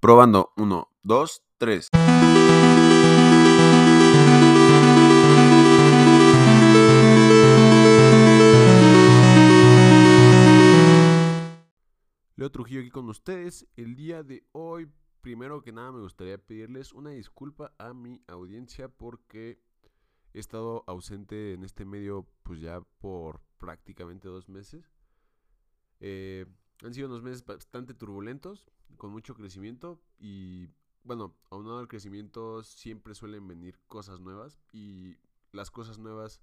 Probando. Uno, dos, tres. Leo Trujillo aquí con ustedes. El día de hoy, primero que nada, me gustaría pedirles una disculpa a mi audiencia porque he estado ausente en este medio pues ya por prácticamente dos meses. Eh, han sido unos meses bastante turbulentos, con mucho crecimiento y bueno, aunado al crecimiento siempre suelen venir cosas nuevas y las cosas nuevas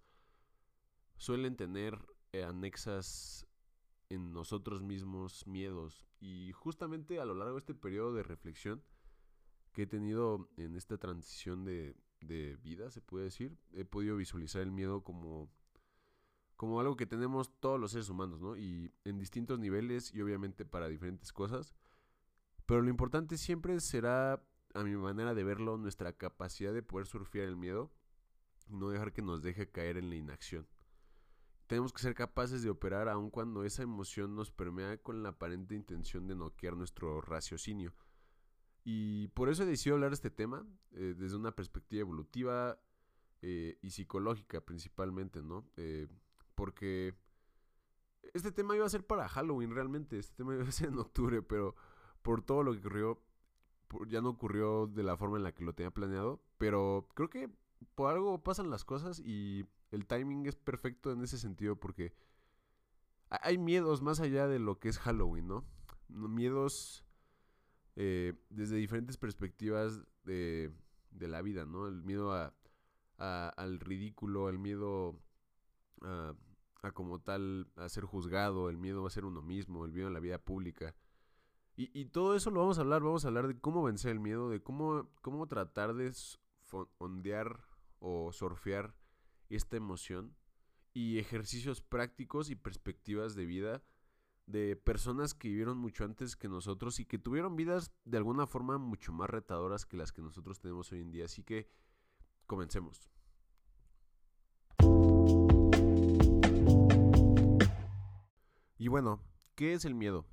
suelen tener eh, anexas en nosotros mismos miedos y justamente a lo largo de este periodo de reflexión que he tenido en esta transición de, de vida, se puede decir, he podido visualizar el miedo como como algo que tenemos todos los seres humanos, ¿no? Y en distintos niveles y obviamente para diferentes cosas. Pero lo importante siempre será, a mi manera de verlo, nuestra capacidad de poder surfear el miedo y no dejar que nos deje caer en la inacción. Tenemos que ser capaces de operar aun cuando esa emoción nos permea con la aparente intención de noquear nuestro raciocinio. Y por eso he decidido hablar de este tema eh, desde una perspectiva evolutiva eh, y psicológica principalmente, ¿no? Eh, porque este tema iba a ser para Halloween realmente, este tema iba a ser en octubre, pero por todo lo que ocurrió, ya no ocurrió de la forma en la que lo tenía planeado, pero creo que por algo pasan las cosas y el timing es perfecto en ese sentido porque hay miedos más allá de lo que es Halloween, ¿no? Miedos eh, desde diferentes perspectivas de, de, la vida, ¿no? El miedo a, al ridículo, el miedo a, como tal a ser juzgado, el miedo a ser uno mismo, el miedo a la vida pública. Y, todo eso lo vamos a hablar, vamos a hablar de cómo vencer el miedo, de cómo, cómo tratar de ondear o surfear esta emoción y ejercicios prácticos y perspectivas de vida de personas que vivieron mucho antes que nosotros y que tuvieron vidas de alguna forma mucho más retadoras que las que nosotros tenemos hoy en día. Así que comencemos. Y bueno, ¿qué es el miedo?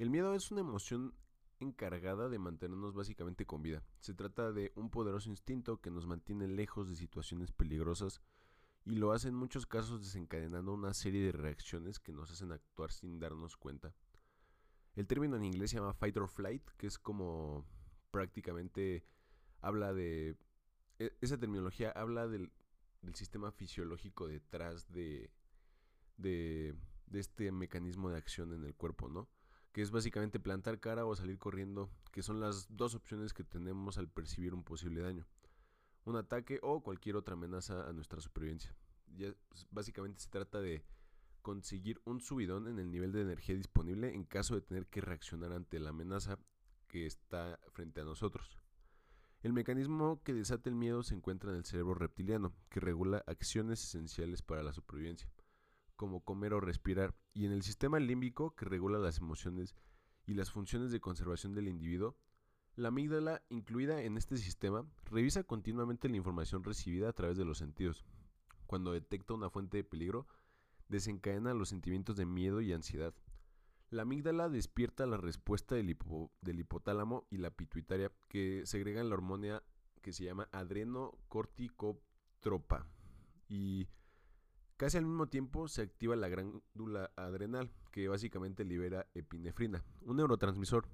El miedo es una emoción encargada de mantenernos básicamente con vida. Se trata de un poderoso instinto que nos mantiene lejos de situaciones peligrosas y lo hace en muchos casos desencadenando una serie de reacciones que nos hacen actuar sin darnos cuenta. El término en inglés se llama fight or flight, que es como prácticamente habla de... E, esa terminología habla del, sistema fisiológico detrás de, de de este mecanismo de acción en el cuerpo, ¿no? Que es básicamente plantar cara o salir corriendo, que son las dos opciones que tenemos al percibir un posible daño. Un ataque o cualquier otra amenaza a nuestra supervivencia. Ya, pues, básicamente se trata de conseguir un subidón en el nivel de energía disponible en caso de tener que reaccionar ante la amenaza que está frente a nosotros. El mecanismo que desata el miedo se encuentra en el cerebro reptiliano, que regula acciones esenciales para la supervivencia como comer o respirar, y en el sistema límbico que regula las emociones y las funciones de conservación del individuo, la amígdala, incluida en este sistema, revisa continuamente la información recibida a través de los sentidos. Cuando detecta una fuente de peligro, desencadena los sentimientos de miedo y ansiedad. La amígdala despierta la respuesta del, del hipotálamo y la pituitaria, que segregan la hormona que se llama adrenocorticotropa. Y Casi al mismo tiempo se activa la glándula adrenal, que básicamente libera epinefrina, un neurotransmisor.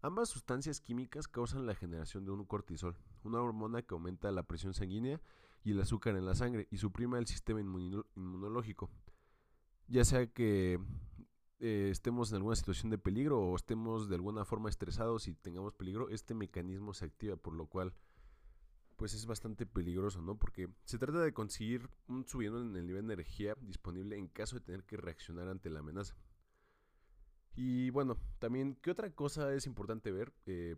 Ambas sustancias químicas causan la generación de un cortisol, una hormona que aumenta la presión sanguínea y el azúcar en la sangre y suprime el sistema inmunológico. Ya sea que eh, estemos en alguna situación de peligro o estemos de alguna forma estresados y tengamos peligro, este mecanismo se activa, por lo cual pues es bastante peligroso, ¿no? Porque se trata de conseguir un subidón en el nivel de energía disponible en caso de tener que reaccionar ante la amenaza. Y bueno, también, ¿qué otra cosa es importante ver? Eh,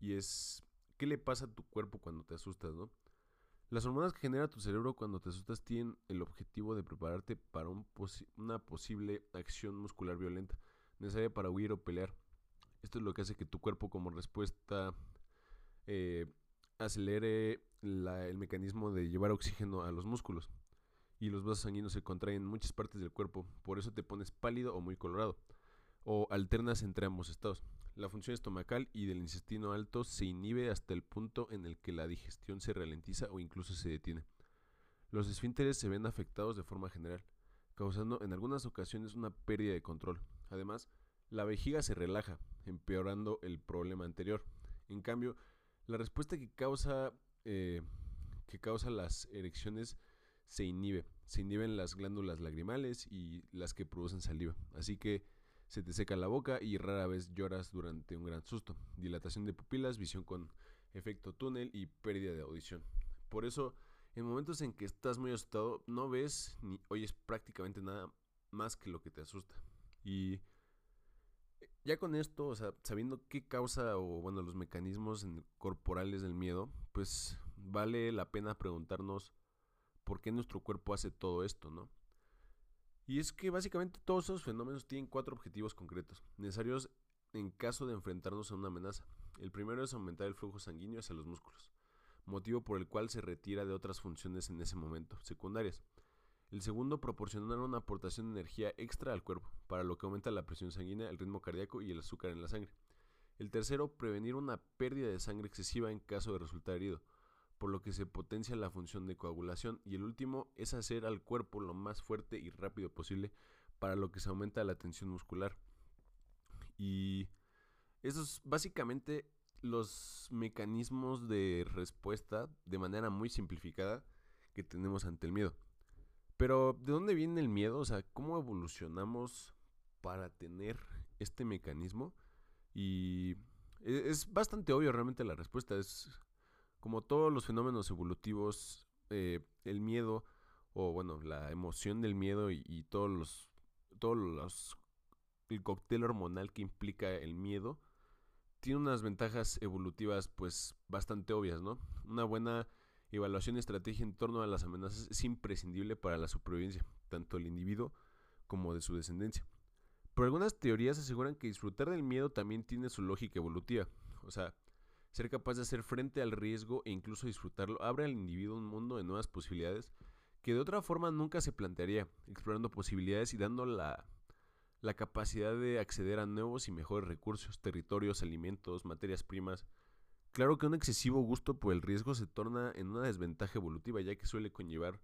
y es, ¿qué le pasa a tu cuerpo cuando te asustas, ¿no? Las hormonas que genera tu cerebro cuando te asustas tienen el objetivo de prepararte para una posible acción muscular violenta, necesaria para huir o pelear. Esto es lo que hace que tu cuerpo como respuesta eh, acelere el mecanismo de llevar oxígeno a los músculos y los vasos sanguíneos se contraen en muchas partes del cuerpo, por eso te pones pálido o muy colorado, o alternas entre ambos estados. la función estomacal y del intestino alto se inhibe hasta el punto en el que la digestión se ralentiza o incluso se detiene. Los esfínteres se ven afectados de forma general, causando en algunas ocasiones una pérdida de control. Además, la vejiga se relaja, empeorando el problema anterior. En cambio, la respuesta que causa, eh, que causa las erecciones se inhibe. Se inhiben las glándulas lagrimales y las que producen saliva. Así que se te seca la boca y rara vez lloras durante un gran susto. Dilatación de pupilas, visión con efecto túnel y pérdida de audición. Por eso, en momentos en que estás muy asustado, no ves ni oyes prácticamente nada más que lo que te asusta. Y ya con esto, o sea, sabiendo qué causa o bueno, los mecanismos corporales del miedo, pues vale la pena preguntarnos por qué nuestro cuerpo hace todo esto, ¿no? Y es que básicamente todos esos fenómenos tienen cuatro objetivos concretos, necesarios en caso de enfrentarnos a una amenaza. El primero es aumentar el flujo sanguíneo hacia los músculos motivo por el cual se retira de otras funciones en ese momento, secundarias. El segundo, proporcionar una aportación de energía extra al cuerpo, para lo que aumenta la presión sanguínea, el ritmo cardíaco y el azúcar en la sangre. El tercero, prevenir una pérdida de sangre excesiva en caso de resultar herido, por lo que se potencia la función de coagulación. Y el último es hacer al cuerpo lo más fuerte y rápido posible, para lo que se aumenta la tensión muscular. Y eso es básicamente los mecanismos de respuesta de manera muy simplificada que tenemos ante el miedo. Pero, ¿de dónde viene el miedo? O sea, ¿cómo evolucionamos para tener este mecanismo? Y e-, es bastante obvio realmente la respuesta. Es como todos los fenómenos evolutivos, eh, el miedo, o bueno, la emoción del miedo y, y todos los, todos los, el cóctel hormonal que implica el miedo, tiene unas ventajas evolutivas pues bastante obvias, ¿no? Una buena evaluación y estrategia en torno a las amenazas es imprescindible para la supervivencia, tanto del individuo como de su descendencia. Pero algunas teorías aseguran que disfrutar del miedo también tiene su lógica evolutiva, o sea, ser capaz de hacer frente al riesgo e incluso disfrutarlo abre al individuo un mundo de nuevas posibilidades que de otra forma nunca se plantearía, explorando posibilidades y dando la la capacidad de acceder a nuevos y mejores recursos, territorios, alimentos, materias primas. Claro que un excesivo gusto por el riesgo se torna en una desventaja evolutiva, ya que suele conllevar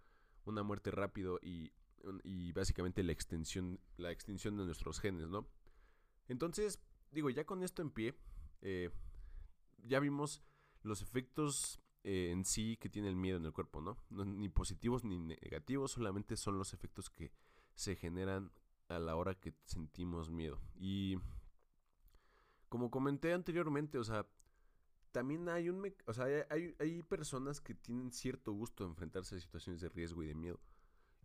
una muerte rápido y, básicamente la extensión, la extinción de nuestros genes, ¿no? Entonces, digo, ya con esto en pie, eh, ya vimos los efectos eh, en sí que tiene el miedo en el cuerpo, ¿no? Ni positivos ni negativos, solamente son los efectos que se generan a la hora que sentimos miedo. Y como comenté anteriormente, o sea, también hay un... O sea, hay, hay personas que tienen cierto gusto de enfrentarse a situaciones de riesgo y de miedo.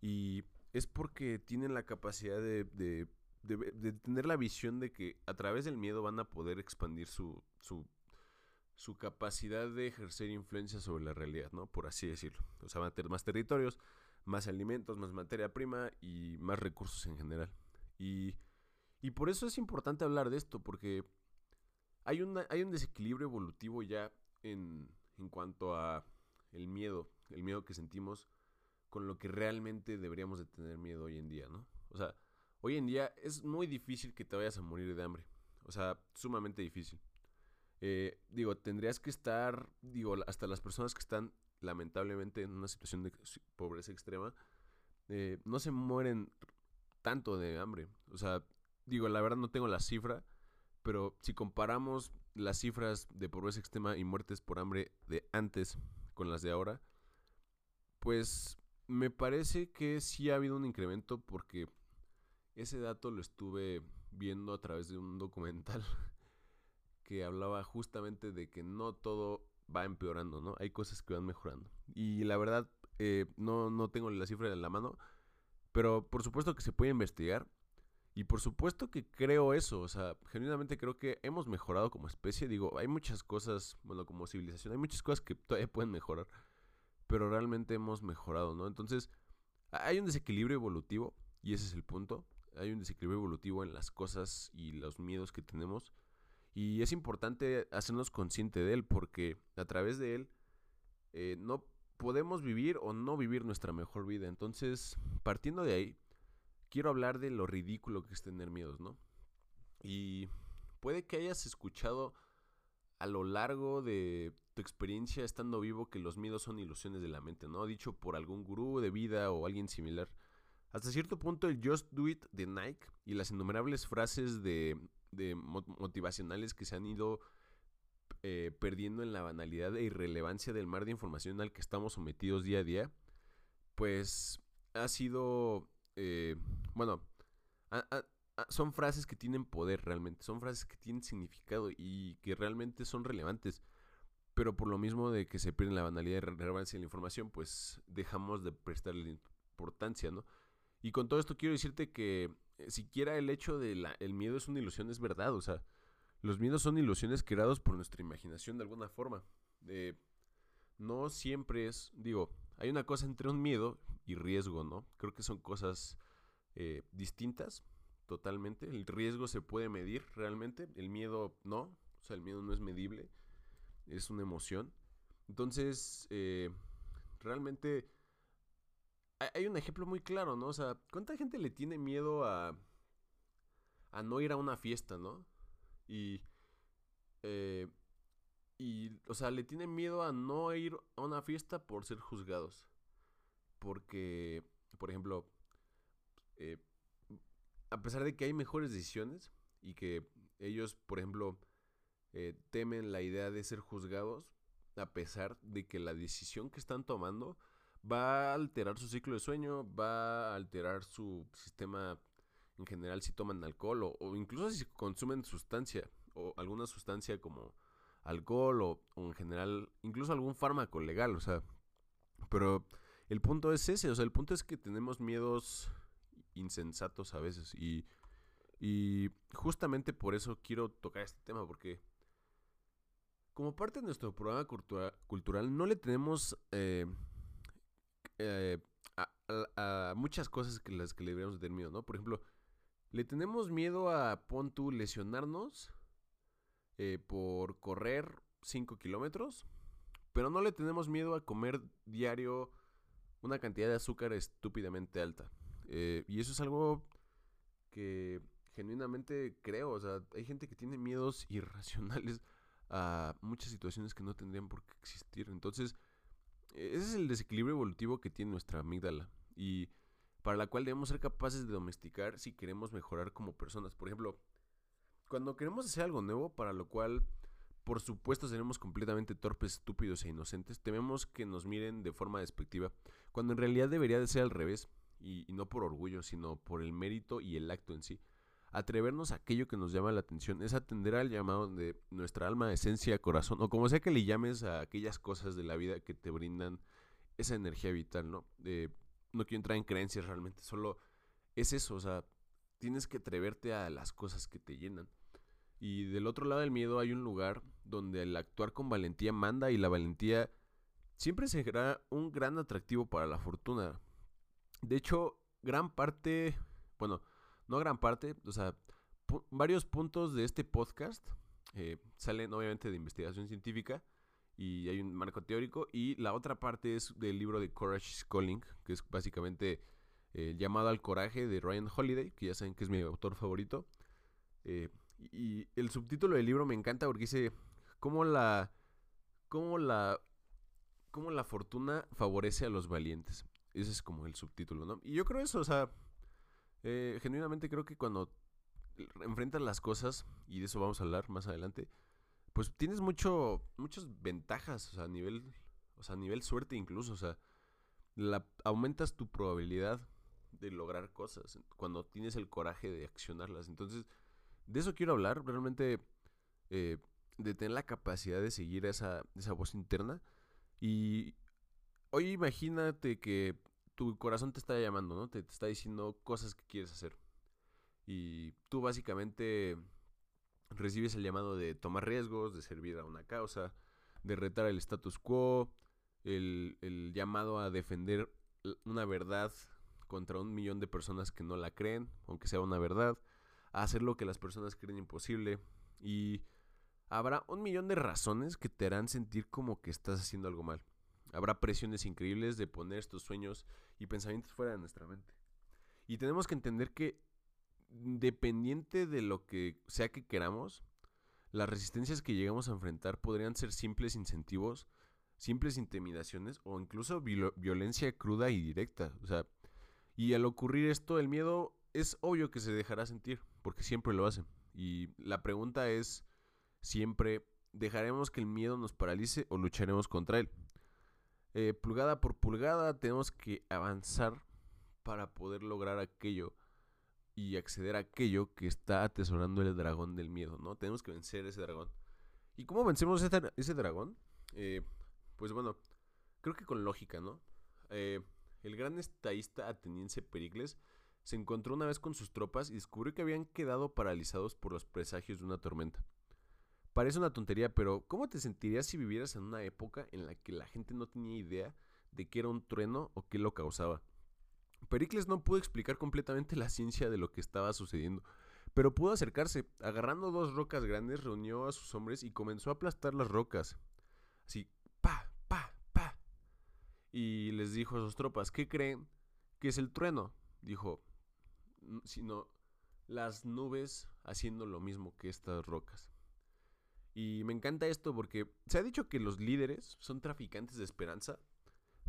Y es porque tienen la capacidad de, de, de, tener la visión de que a través del miedo van a poder expandir su, su, su capacidad de ejercer influencia sobre la realidad, ¿no? Por así decirlo. O sea, van a tener más territorios, más alimentos, más materia prima y más recursos en general. Y, y por eso es importante hablar de esto, porque hay, una, hay un desequilibrio evolutivo ya en, en cuanto a el miedo, el miedo que sentimos con lo que realmente deberíamos de tener miedo hoy en día, ¿no? O sea, hoy en día es muy difícil que te vayas a morir de hambre. O sea, sumamente difícil. Eh, digo, tendrías que estar, digo, hasta las personas que están lamentablemente en una situación de pobreza extrema, eh, no se mueren tanto de hambre. O sea, digo, la verdad no tengo la cifra, pero si comparamos las cifras de pobreza extrema y muertes por hambre de antes con las de ahora, pues me parece que sí ha habido un incremento porque ese dato lo estuve viendo a través de un documental que hablaba justamente de que no todo va empeorando, ¿no? Hay cosas que van mejorando. Y la verdad, eh, no, no tengo la cifra en la mano, pero por supuesto que se puede investigar. Y por supuesto que creo eso, o sea, genuinamente creo que hemos mejorado como especie. Digo, hay muchas cosas, bueno, como civilización, hay muchas cosas que todavía pueden mejorar, pero realmente hemos mejorado, ¿no? Entonces, hay un desequilibrio evolutivo, y ese es el punto. Hay un desequilibrio evolutivo en las cosas y los miedos que tenemos. Y es importante hacernos consciente de él porque a través de él eh, no podemos vivir o no vivir nuestra mejor vida. Entonces, partiendo de ahí, quiero hablar de lo ridículo que es tener miedos, ¿no? Y puede que hayas escuchado a lo largo de tu experiencia estando vivo que los miedos son ilusiones de la mente, ¿no? Dicho por algún gurú de vida o alguien similar. Hasta cierto punto el Just Do It de Nike y las innumerables frases de, motivacionales que se han ido eh, perdiendo en la banalidad e irrelevancia del mar de información al que estamos sometidos día a día, pues ha sido, eh, bueno, son frases que tienen poder realmente, son frases que tienen significado y que realmente son relevantes. Pero por lo mismo de que se pierde la banalidad y relevancia de la información, pues dejamos de prestarle importancia, ¿no? Y con todo esto quiero decirte que eh, siquiera el hecho de la, el miedo es una ilusión es verdad, o sea, los miedos son ilusiones creados por nuestra imaginación de alguna forma. Eh, no siempre es, digo, hay una cosa entre un miedo y riesgo, ¿no? Creo que son cosas eh, distintas, totalmente. El riesgo se puede medir realmente, el miedo no, o sea, el miedo no es medible, es una emoción. Entonces, eh, realmente hay un ejemplo muy claro, ¿no? O sea, ¿cuánta gente le tiene miedo a, a no ir a una fiesta, ¿no? Y, eh, y, o sea, le tiene miedo a no ir a una fiesta por ser juzgados. Porque, por ejemplo, eh, a pesar de que hay mejores decisiones y que ellos, por ejemplo, eh, temen la idea de ser juzgados, a pesar de que la decisión que están tomando va a alterar su ciclo de sueño, va a alterar su sistema en general si toman alcohol o, incluso si consumen sustancia o alguna sustancia como alcohol o, o, en general incluso algún fármaco legal, o sea, pero el punto es ese, o sea, el punto es que tenemos miedos insensatos a veces. Y, y justamente por eso quiero tocar este tema, porque como parte de nuestro programa cultural no le tenemos eh, eh, a, muchas cosas que las que le deberíamos tener miedo, ¿no? Por ejemplo, le tenemos miedo a, pon lesionarnos eh, por correr 5 kilómetros, pero no le tenemos miedo a comer diario una cantidad de azúcar estúpidamente alta. Eh, y eso es algo que genuinamente creo. O sea, hay gente que tiene miedos irracionales a muchas situaciones que no tendrían por qué existir. Entonces, ese es el desequilibrio evolutivo que tiene nuestra amígdala. Y para la cual debemos ser capaces de domesticar si queremos mejorar como personas. Por ejemplo, cuando queremos hacer algo nuevo, para lo cual, por supuesto, seremos completamente torpes, estúpidos e inocentes, tememos que nos miren de forma despectiva, cuando en realidad debería de ser al revés y, no por orgullo, sino por el mérito y el acto en sí. Atrevernos a aquello que nos llama la atención es atender al llamado de nuestra alma, esencia, corazón, o como sea que le llames a aquellas cosas de la vida que te brindan esa energía vital, ¿no? no quiero entrar en creencias realmente, solo es eso, o sea, tienes que atreverte a las cosas que te llenan. Y del otro lado del miedo hay un lugar donde el actuar con valentía manda y la valentía siempre será un gran atractivo para la fortuna. De hecho, gran parte, bueno, no gran parte, o sea, varios puntos de este podcast eh, salen obviamente de investigación científica y hay un marco teórico y la otra parte es del libro de Courage Calling, que es básicamente el eh, llamado al coraje de Ryan Holiday, que ya saben que es mi autor favorito. Eh, y el subtítulo del libro me encanta porque dice cómo la, cómo la, cómo la fortuna favorece a los valientes. Ese es como el subtítulo, ¿no? Y yo creo eso, o sea, eh, genuinamente creo que cuando enfrentas las cosas, y de eso vamos a hablar más adelante, pues tienes mucho, muchas ventajas, o sea, a nivel, o sea, a nivel suerte incluso, o sea, la, aumentas tu probabilidad de lograr cosas cuando tienes el coraje de accionarlas. Entonces, de eso quiero hablar, realmente eh, de tener la capacidad de seguir esa, esa voz interna y, Hoy imagínate que tu corazón te está llamando, ¿no? Te, está diciendo cosas que quieres hacer. Y tú básicamente recibes el llamado de tomar riesgos, de servir a una causa, de retar el status quo, el, el llamado a defender una verdad contra un millón de personas que no la creen, aunque sea una verdad, a hacer lo que las personas creen imposible. Y habrá un millón de razones que te harán sentir como que estás haciendo algo mal. Habrá presiones increíbles de poner estos sueños y pensamientos fuera de nuestra mente. Y tenemos que entender que dependiente de lo que sea que queramos, las resistencias que llegamos a enfrentar podrían ser simples incentivos, simples intimidaciones o incluso violencia cruda y directa. O sea, y al ocurrir esto, el miedo es obvio que se dejará sentir, porque siempre lo hace. Y la pregunta es siempre, ¿dejaremos que el miedo nos paralice o lucharemos contra él? Eh, pulgada por pulgada tenemos que avanzar para poder lograr aquello y acceder a aquello que está atesorando el dragón del miedo, ¿no? Tenemos que vencer ese dragón. ¿Y cómo vencemos ese, dragón? Eh, pues bueno, creo que con lógica, ¿no? Eh, el gran estadista ateniense Pericles se encontró una vez con sus tropas y descubrió que habían quedado paralizados por los presagios de una tormenta. Parece una tontería, pero ¿cómo te sentirías si vivieras en una época en la que la gente no tenía idea de qué era un trueno o qué lo causaba? Pericles no pudo explicar completamente la ciencia de lo que estaba sucediendo, pero pudo acercarse. Agarrando dos rocas grandes, reunió a sus hombres y comenzó a aplastar las rocas. Así, pa, pa, pa. Y les dijo a sus tropas, ¿qué creen que es el trueno? Dijo, sino las nubes haciendo lo mismo que estas rocas. Y me encanta esto porque se ha dicho que los líderes son traficantes de esperanza,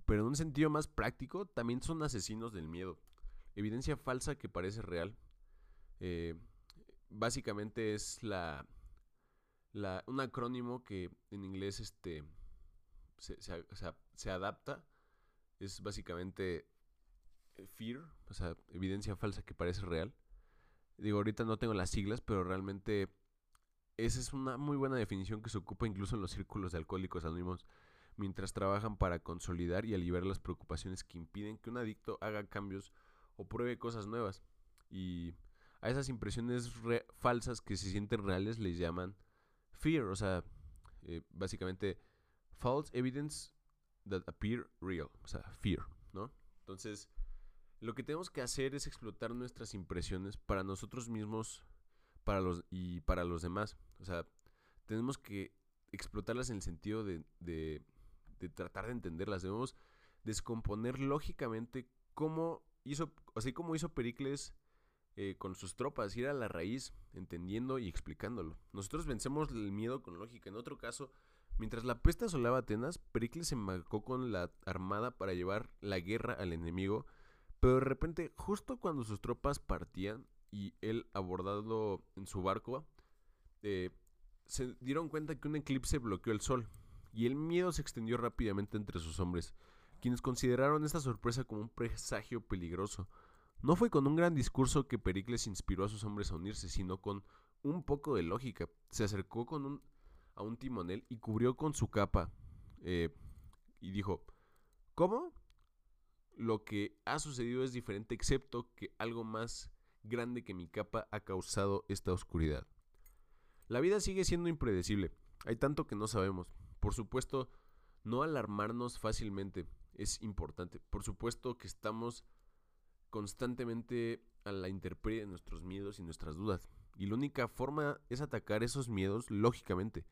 pero en un sentido más práctico también son asesinos del miedo. Evidencia falsa que parece real. Eh, básicamente es la, la, un acrónimo que en inglés este, se, se adapta. Es básicamente eh, fear, o sea, evidencia falsa que parece real. Digo, ahorita no tengo las siglas, pero realmente esa es una muy buena definición que se ocupa incluso en los círculos de alcohólicos anónimos, mientras trabajan para consolidar y aliviar las preocupaciones que impiden que un adicto haga cambios o pruebe cosas nuevas. Y a esas impresiones falsas que se sienten reales les llaman fear, o sea, eh, básicamente false evidence that appear real, o sea, fear, ¿no? Entonces, lo que tenemos que hacer es explotar nuestras impresiones para nosotros mismos para los, y para los demás. O sea, tenemos que explotarlas en el sentido de, de, tratar de entenderlas. Debemos descomponer lógicamente cómo hizo, así como hizo Pericles eh, con sus tropas, ir a la raíz, entendiendo y explicándolo. Nosotros vencemos el miedo con lógica. En otro caso, mientras la peste asolaba Atenas, Pericles se marcó con la armada para llevar la guerra al enemigo, pero de repente, justo cuando sus tropas partían y él abordado en su barco, eh, se dieron cuenta que un eclipse bloqueó el sol y el miedo se extendió rápidamente entre sus hombres, quienes consideraron esta sorpresa como un presagio peligroso. No fue con un gran discurso que Pericles inspiró a sus hombres a unirse, sino con un poco de lógica. Se acercó con un, a un timonel y cubrió con su capa eh, y dijo, ¿cómo? Lo que ha sucedido es diferente excepto que algo más grande que mi capa ha causado esta oscuridad. La vida sigue siendo impredecible. Hay tanto que no sabemos. Por supuesto, no alarmarnos fácilmente es importante. Por supuesto que estamos constantemente a la intemperie de nuestros miedos y nuestras dudas. Y la única forma es atacar esos miedos lógicamente,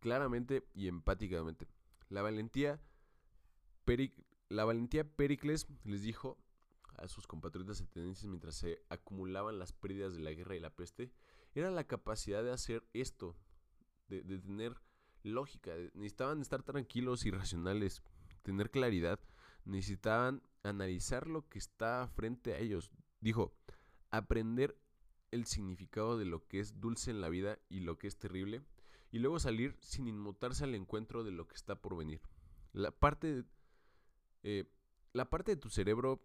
claramente y empáticamente. La valentía, la valentía Pericles les dijo a sus compatriotas atenienses mientras se acumulaban las pérdidas de la guerra y la peste, era la capacidad de hacer esto, de, tener lógica. Necesitaban estar tranquilos y racionales, tener claridad. Necesitaban analizar lo que está frente a ellos. Dijo, aprender el significado de lo que es dulce en la vida y lo que es terrible, y luego salir sin inmutarse al encuentro de lo que está por venir. La parte, eh, la parte de tu cerebro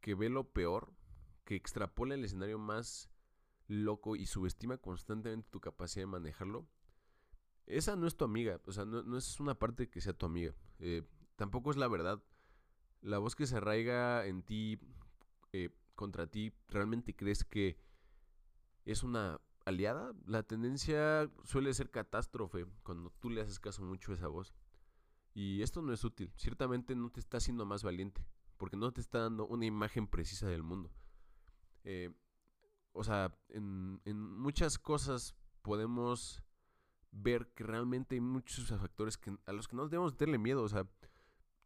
que ve lo peor, que extrapola el escenario más loco y subestima constantemente tu capacidad de manejarlo, esa no es tu amiga, o sea, no, es una parte que sea tu amiga. Eh, tampoco es la verdad. La voz que se arraiga en ti, eh, contra ti, ¿realmente crees que es una aliada? La tendencia suele ser catástrofe cuando tú le haces caso mucho a esa voz. Y esto no es útil. Ciertamente no te está haciendo más valiente, porque no te está dando una imagen precisa del mundo. Eh, o sea, en, muchas cosas podemos ver que realmente hay muchos factores que, a los que no debemos tenerle miedo. O sea,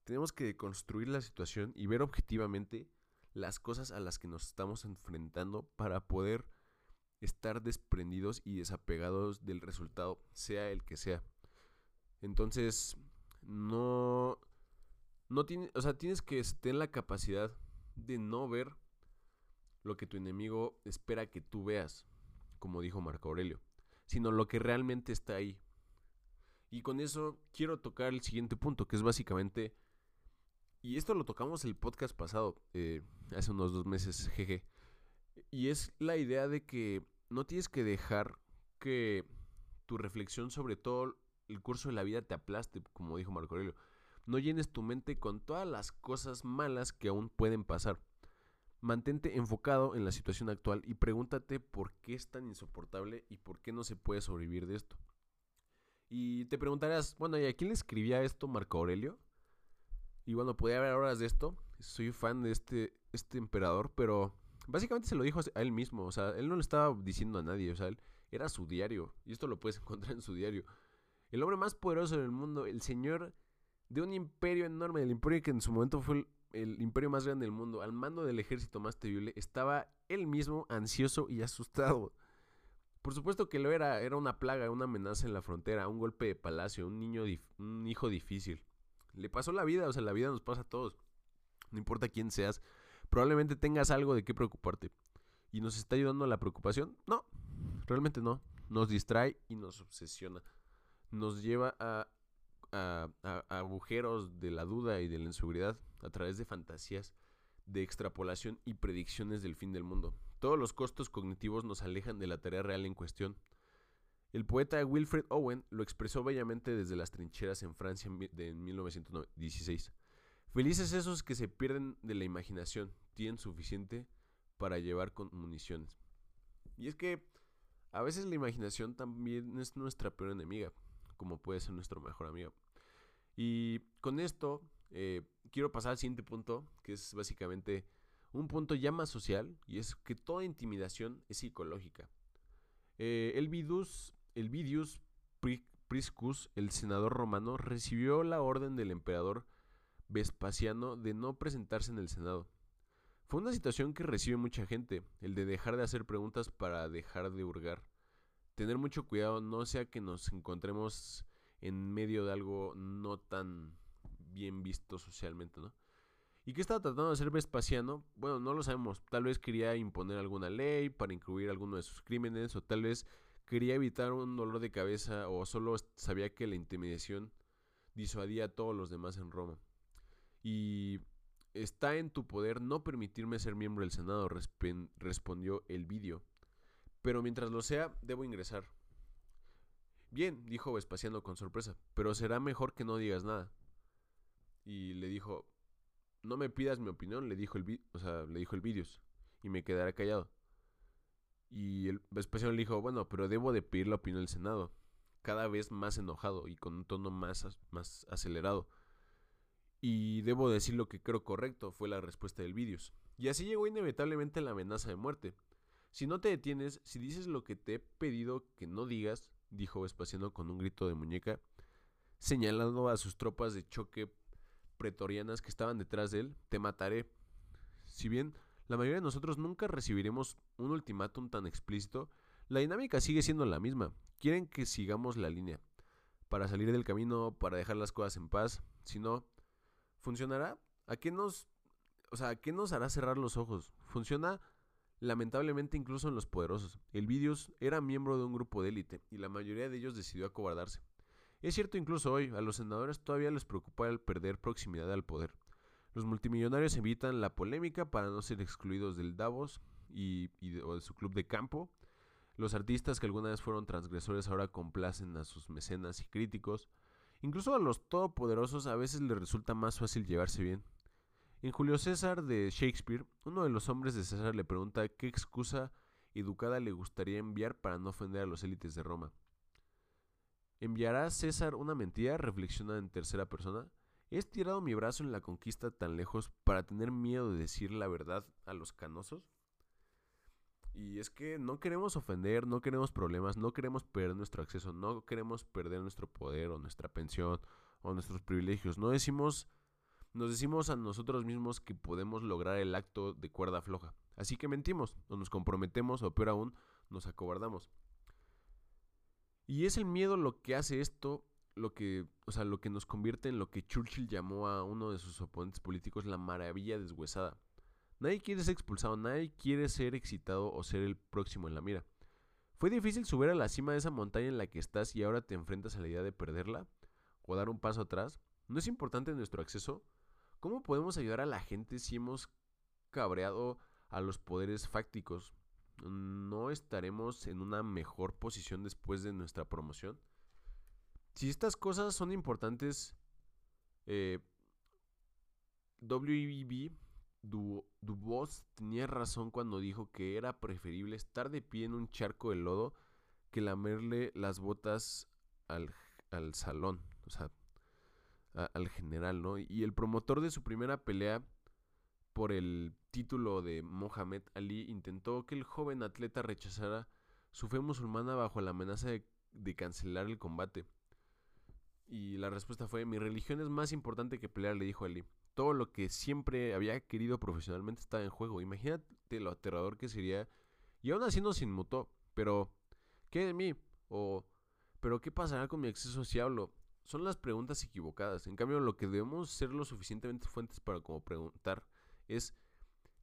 tenemos que construir la situación y ver objetivamente las cosas a las que nos estamos enfrentando para poder estar desprendidos y desapegados del resultado, sea el que sea. Entonces, no, no tiene, o sea, tienes que tener la capacidad de no ver lo que tu enemigo espera que tú veas, como dijo Marco Aurelio, sino lo que realmente está ahí. Y con eso quiero tocar el siguiente punto, que es básicamente, y esto lo tocamos el podcast pasado, eh, hace unos dos meses, jeje, y es la idea de que no tienes que dejar que tu reflexión sobre todo el curso de la vida te aplaste, como dijo Marco Aurelio. No llenes tu mente con todas las cosas malas que aún pueden pasar. Mantente enfocado en la situación actual y pregúntate por qué es tan insoportable y por qué no se puede sobrevivir de esto. Y te preguntarás, bueno, ¿y a quién le escribía esto Marco Aurelio? Y bueno, podía haber horas de esto. Soy fan de este, este emperador, pero básicamente se lo dijo a él mismo. O sea, él no le estaba diciendo a nadie. O sea, él era su diario. Y esto lo puedes encontrar en su diario. El hombre más poderoso del mundo, el señor de un imperio enorme, el imperio que en su momento fue el, imperio más grande del mundo, al mando del ejército más temible, estaba él mismo ansioso y asustado. Por supuesto que lo era, era una plaga, una amenaza en la frontera, un golpe de palacio, un niño, un hijo difícil. Le pasó la vida, o sea, la vida nos pasa a todos. No importa quién seas, probablemente tengas algo de qué preocuparte. ¿Y nos está ayudando la preocupación? No, realmente no. Nos distrae y nos obsesiona nos lleva a, agujeros de la duda y de la inseguridad a través de fantasías de extrapolación y predicciones del fin del mundo. Todos los costos cognitivos nos alejan de la tarea real en cuestión. El poeta Wilfred Owen lo expresó bellamente desde las trincheras en Francia de 1916. Felices esos que se pierden de la imaginación, tienen suficiente para llevar con municiones. Y es que a veces la imaginación también es nuestra peor enemiga como puede ser nuestro mejor amigo. Y con esto eh, quiero pasar al siguiente punto, que es básicamente un punto ya más social, y es que toda intimidación es psicológica. Eh, el Vidus, el Vidius Priscus, el senador romano, recibió la orden del emperador Vespasiano de no presentarse en el Senado. Fue una situación que recibe mucha gente, el de dejar de hacer preguntas para dejar de hurgar tener mucho cuidado, no sea que nos encontremos en medio de algo no tan bien visto socialmente, ¿no? ¿Y qué estaba tratando de hacer Vespasiano? Bueno, no lo sabemos. Tal vez quería imponer alguna ley para incluir alguno de sus crímenes, o tal vez quería evitar un dolor de cabeza, o solo sabía que la intimidación disuadía a todos los demás en Roma. Y está en tu poder no permitirme ser miembro del Senado, respondió el vídeo pero mientras lo sea, debo ingresar. Bien, dijo Vespasiano con sorpresa, pero será mejor que no digas nada. Y le dijo, no me pidas mi opinión, le dijo el, o sea, le dijo el y me quedaré callado. Y el Vespasiano le dijo, bueno, pero debo de pedir la opinión del Senado, cada vez más enojado y con un tono más, más acelerado. Y debo decir lo que creo correcto, fue la respuesta del Vidius. Y así llegó inevitablemente la amenaza de muerte. Si no te detienes, si dices lo que te he pedido que no digas, dijo Vespasiano con un grito de muñeca, señalando a sus tropas de choque pretorianas que estaban detrás de él, te mataré. Si bien la mayoría de nosotros nunca recibiremos un ultimátum tan explícito, la dinámica sigue siendo la misma. Quieren que sigamos la línea, para salir del camino, para dejar las cosas en paz. Si no, ¿funcionará? ¿A qué nos, o sea, ¿a qué nos hará cerrar los ojos? ¿Funciona? Lamentablemente incluso en los poderosos, el Vidius era miembro de un grupo de élite y la mayoría de ellos decidió acobardarse. Es cierto incluso hoy, a los senadores todavía les preocupa el perder proximidad al poder. Los multimillonarios evitan la polémica para no ser excluidos del Davos y, o de su club de campo. Los artistas que alguna vez fueron transgresores ahora complacen a sus mecenas y críticos. Incluso a los todopoderosos a veces les resulta más fácil llevarse bien. En Julio César de Shakespeare, uno de los hombres de César le pregunta qué excusa educada le gustaría enviar para no ofender a los élites de Roma. ¿Enviará César una mentira? reflexiona en tercera persona. ¿He estirado mi brazo en la conquista tan lejos para tener miedo de decir la verdad a los canosos? Y es que no queremos ofender, no queremos problemas, no queremos perder nuestro acceso, no queremos perder nuestro poder o nuestra pensión o nuestros privilegios. No decimos nos decimos a nosotros mismos que podemos lograr el acto de cuerda floja. Así que mentimos, o nos comprometemos, o peor aún, nos acobardamos. Y es el miedo lo que hace esto, lo que, o sea, lo que nos convierte en lo que Churchill llamó a uno de sus oponentes políticos la maravilla deshuesada. Nadie quiere ser expulsado, nadie quiere ser excitado o ser el próximo en la mira. ¿Fue difícil subir a la cima de esa montaña en la que estás y ahora te enfrentas a la idea de perderla? ¿O dar un paso atrás? ¿No es importante nuestro acceso? ¿Cómo podemos ayudar a la gente si hemos cabreado a los poderes fácticos? ¿No estaremos en una mejor posición después de nuestra promoción? Si estas cosas son importantes, eh, WEB Du tenía razón cuando dijo que era preferible estar de pie en un charco de lodo que lamerle las botas al, al salón, o sea, al general, ¿no? Y el promotor de su primera pelea por el título de Mohamed Ali intentó que el joven atleta rechazara su fe musulmana bajo la amenaza de, cancelar el combate. Y la respuesta fue, mi religión es más importante que pelear, le dijo Ali todo lo que siempre había querido profesionalmente estaba en juego. Imagínate lo aterrador que sería. Y aún así no se inmutó. Pero, ¿qué de mí? O, ¿pero qué pasará con mi acceso si hablo? Son las preguntas equivocadas. En cambio, lo que debemos ser lo suficientemente fuentes para como preguntar es,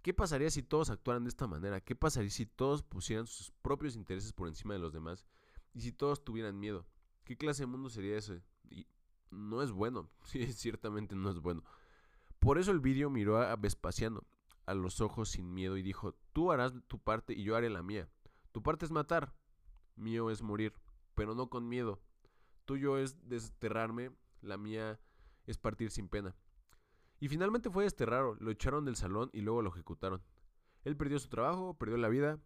¿qué pasaría si todos actuaran de esta manera? ¿Qué pasaría si todos pusieran sus propios intereses por encima de los demás? Y si todos tuvieran miedo. ¿Qué clase de mundo sería ese? Y no es bueno. Sí, ciertamente no es bueno. Por eso el vídeo miró a Vespasiano a los ojos sin miedo y dijo, tú harás tu parte y yo haré la mía. Tu parte es matar, mío es morir, pero no con miedo. Tuyo es desterrarme, la mía es partir sin pena. Y finalmente fue desterrado, lo echaron del salón y luego lo ejecutaron. Él perdió su trabajo, perdió la vida,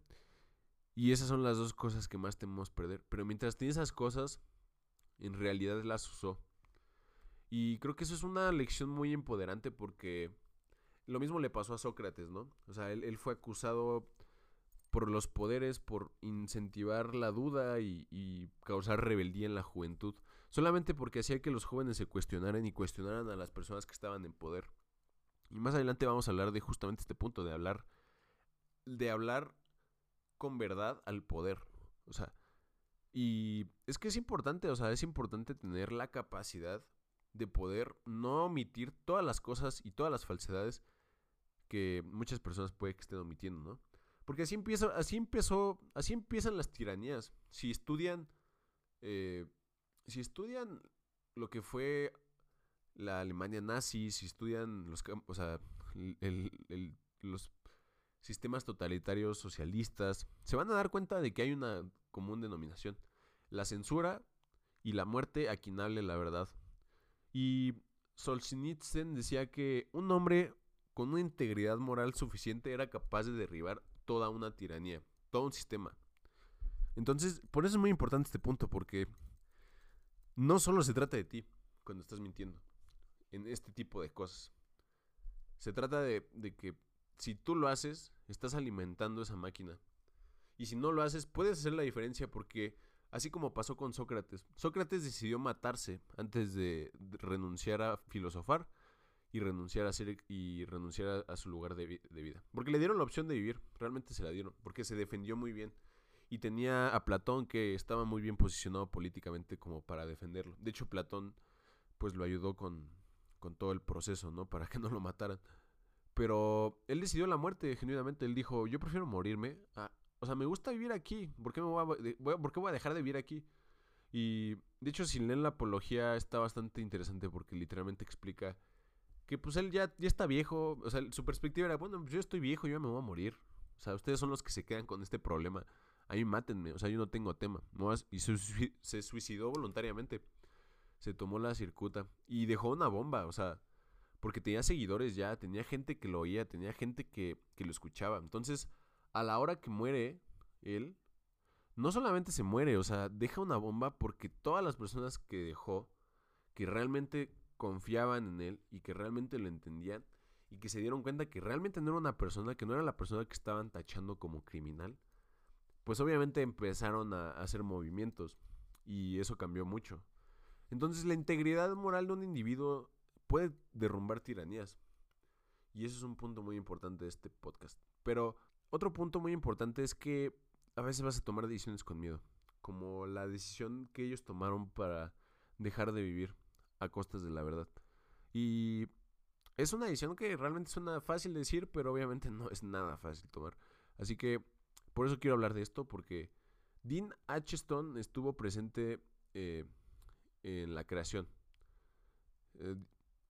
y esas son las dos cosas que más tememos perder. Pero mientras tiene esas cosas, en realidad las usó. Y creo que eso es una lección muy empoderante porque lo mismo le pasó a Sócrates, ¿no? O sea, él, fue acusado por los poderes, por incentivar la duda y, causar rebeldía en la juventud, solamente porque hacía que los jóvenes se cuestionaran y cuestionaran a las personas que estaban en poder. Y más adelante vamos a hablar de justamente este punto, de hablar, de hablar con verdad al poder. O sea, y es que es importante, o sea, es importante tener la capacidad de poder no omitir todas las cosas y todas las falsedades que muchas personas puede que estén omitiendo, ¿no? Porque así empieza, así empezó, así empiezan las tiranías. Si estudian, eh, si estudian lo que fue la Alemania nazi, si estudian los, o sea, los sistemas totalitarios socialistas, se van a dar cuenta de que hay una común denominación: la censura y la muerte a quien hable la verdad. Y Solzhenitsyn decía que un hombre con una integridad moral suficiente era capaz de derribar toda una tiranía, todo un sistema. Entonces, por eso es muy importante este punto, porque no solo se trata de ti cuando estás mintiendo en este tipo de cosas. Se trata de, que si tú lo haces, estás alimentando esa máquina. Y si no lo haces, puedes hacer la diferencia porque Así como pasó con Sócrates. Sócrates decidió matarse antes de renunciar a filosofar y renunciar a ser y renunciar a, su lugar de, vida. Porque le dieron la opción de vivir, realmente se la dieron, porque se defendió muy bien. Y tenía a Platón que estaba muy bien posicionado políticamente como para defenderlo. De hecho, Platón pues lo ayudó con, todo el proceso, ¿no? Para que no lo mataran. Pero él decidió la muerte, genuinamente. Él dijo, yo prefiero morirme o sea, me gusta vivir aquí. ¿Por qué, me voy a, ¿Por qué voy a dejar de vivir aquí? Y de hecho, si leen la apología está bastante interesante porque literalmente explica que pues él ya, ya está viejo. O sea, su perspectiva era, bueno, pues, yo estoy viejo, yo me voy a morir. O sea, ustedes son los que se quedan con este problema. A mí mátenme, o sea, yo no tengo tema. Y se, suicidó voluntariamente. Se tomó la circuta y dejó una bomba, o sea, porque tenía seguidores ya, tenía gente que lo oía, tenía gente que, que lo escuchaba. Entonces, a la hora que muere él, no solamente se muere, o sea, deja una bomba porque todas las personas que dejó, que realmente confiaban en él y que realmente lo entendían y que se dieron cuenta que realmente no era una persona, que no era la persona que estaban tachando como criminal, pues obviamente empezaron a hacer movimientos y eso cambió mucho. Entonces la integridad moral de un individuo puede derrumbar tiranías. Y eso es un punto muy importante de este podcast. Pero otro punto muy importante es que a veces vas a tomar decisiones con miedo, como la decisión que ellos tomaron para dejar de vivir a costas de la verdad. Y es una decisión que realmente suena fácil de decir, pero obviamente no es nada fácil tomar. Así que por eso quiero hablar de esto, porque Dean Acheson estuvo presente eh, en la creación. Eh,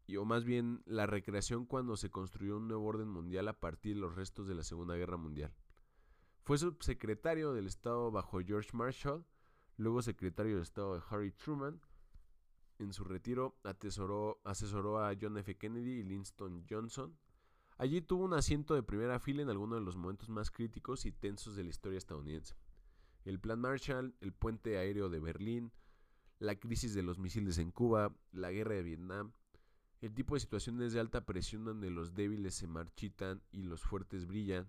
y, o más bien la recreación cuando se construyó un nuevo orden mundial a partir de los restos de la Segunda Guerra Mundial. Fue subsecretario del Estado bajo George Marshall, luego secretario del Estado de Harry Truman. En su retiro asesoró a John F. Kennedy y Winston Johnson. Allí tuvo un asiento de primera fila en algunos de los momentos más críticos y tensos de la historia estadounidense. El Plan Marshall, el puente aéreo de Berlín, la crisis de los misiles en Cuba, la guerra de Vietnam, el tipo de situaciones de alta presión donde los débiles se marchitan y los fuertes brillan,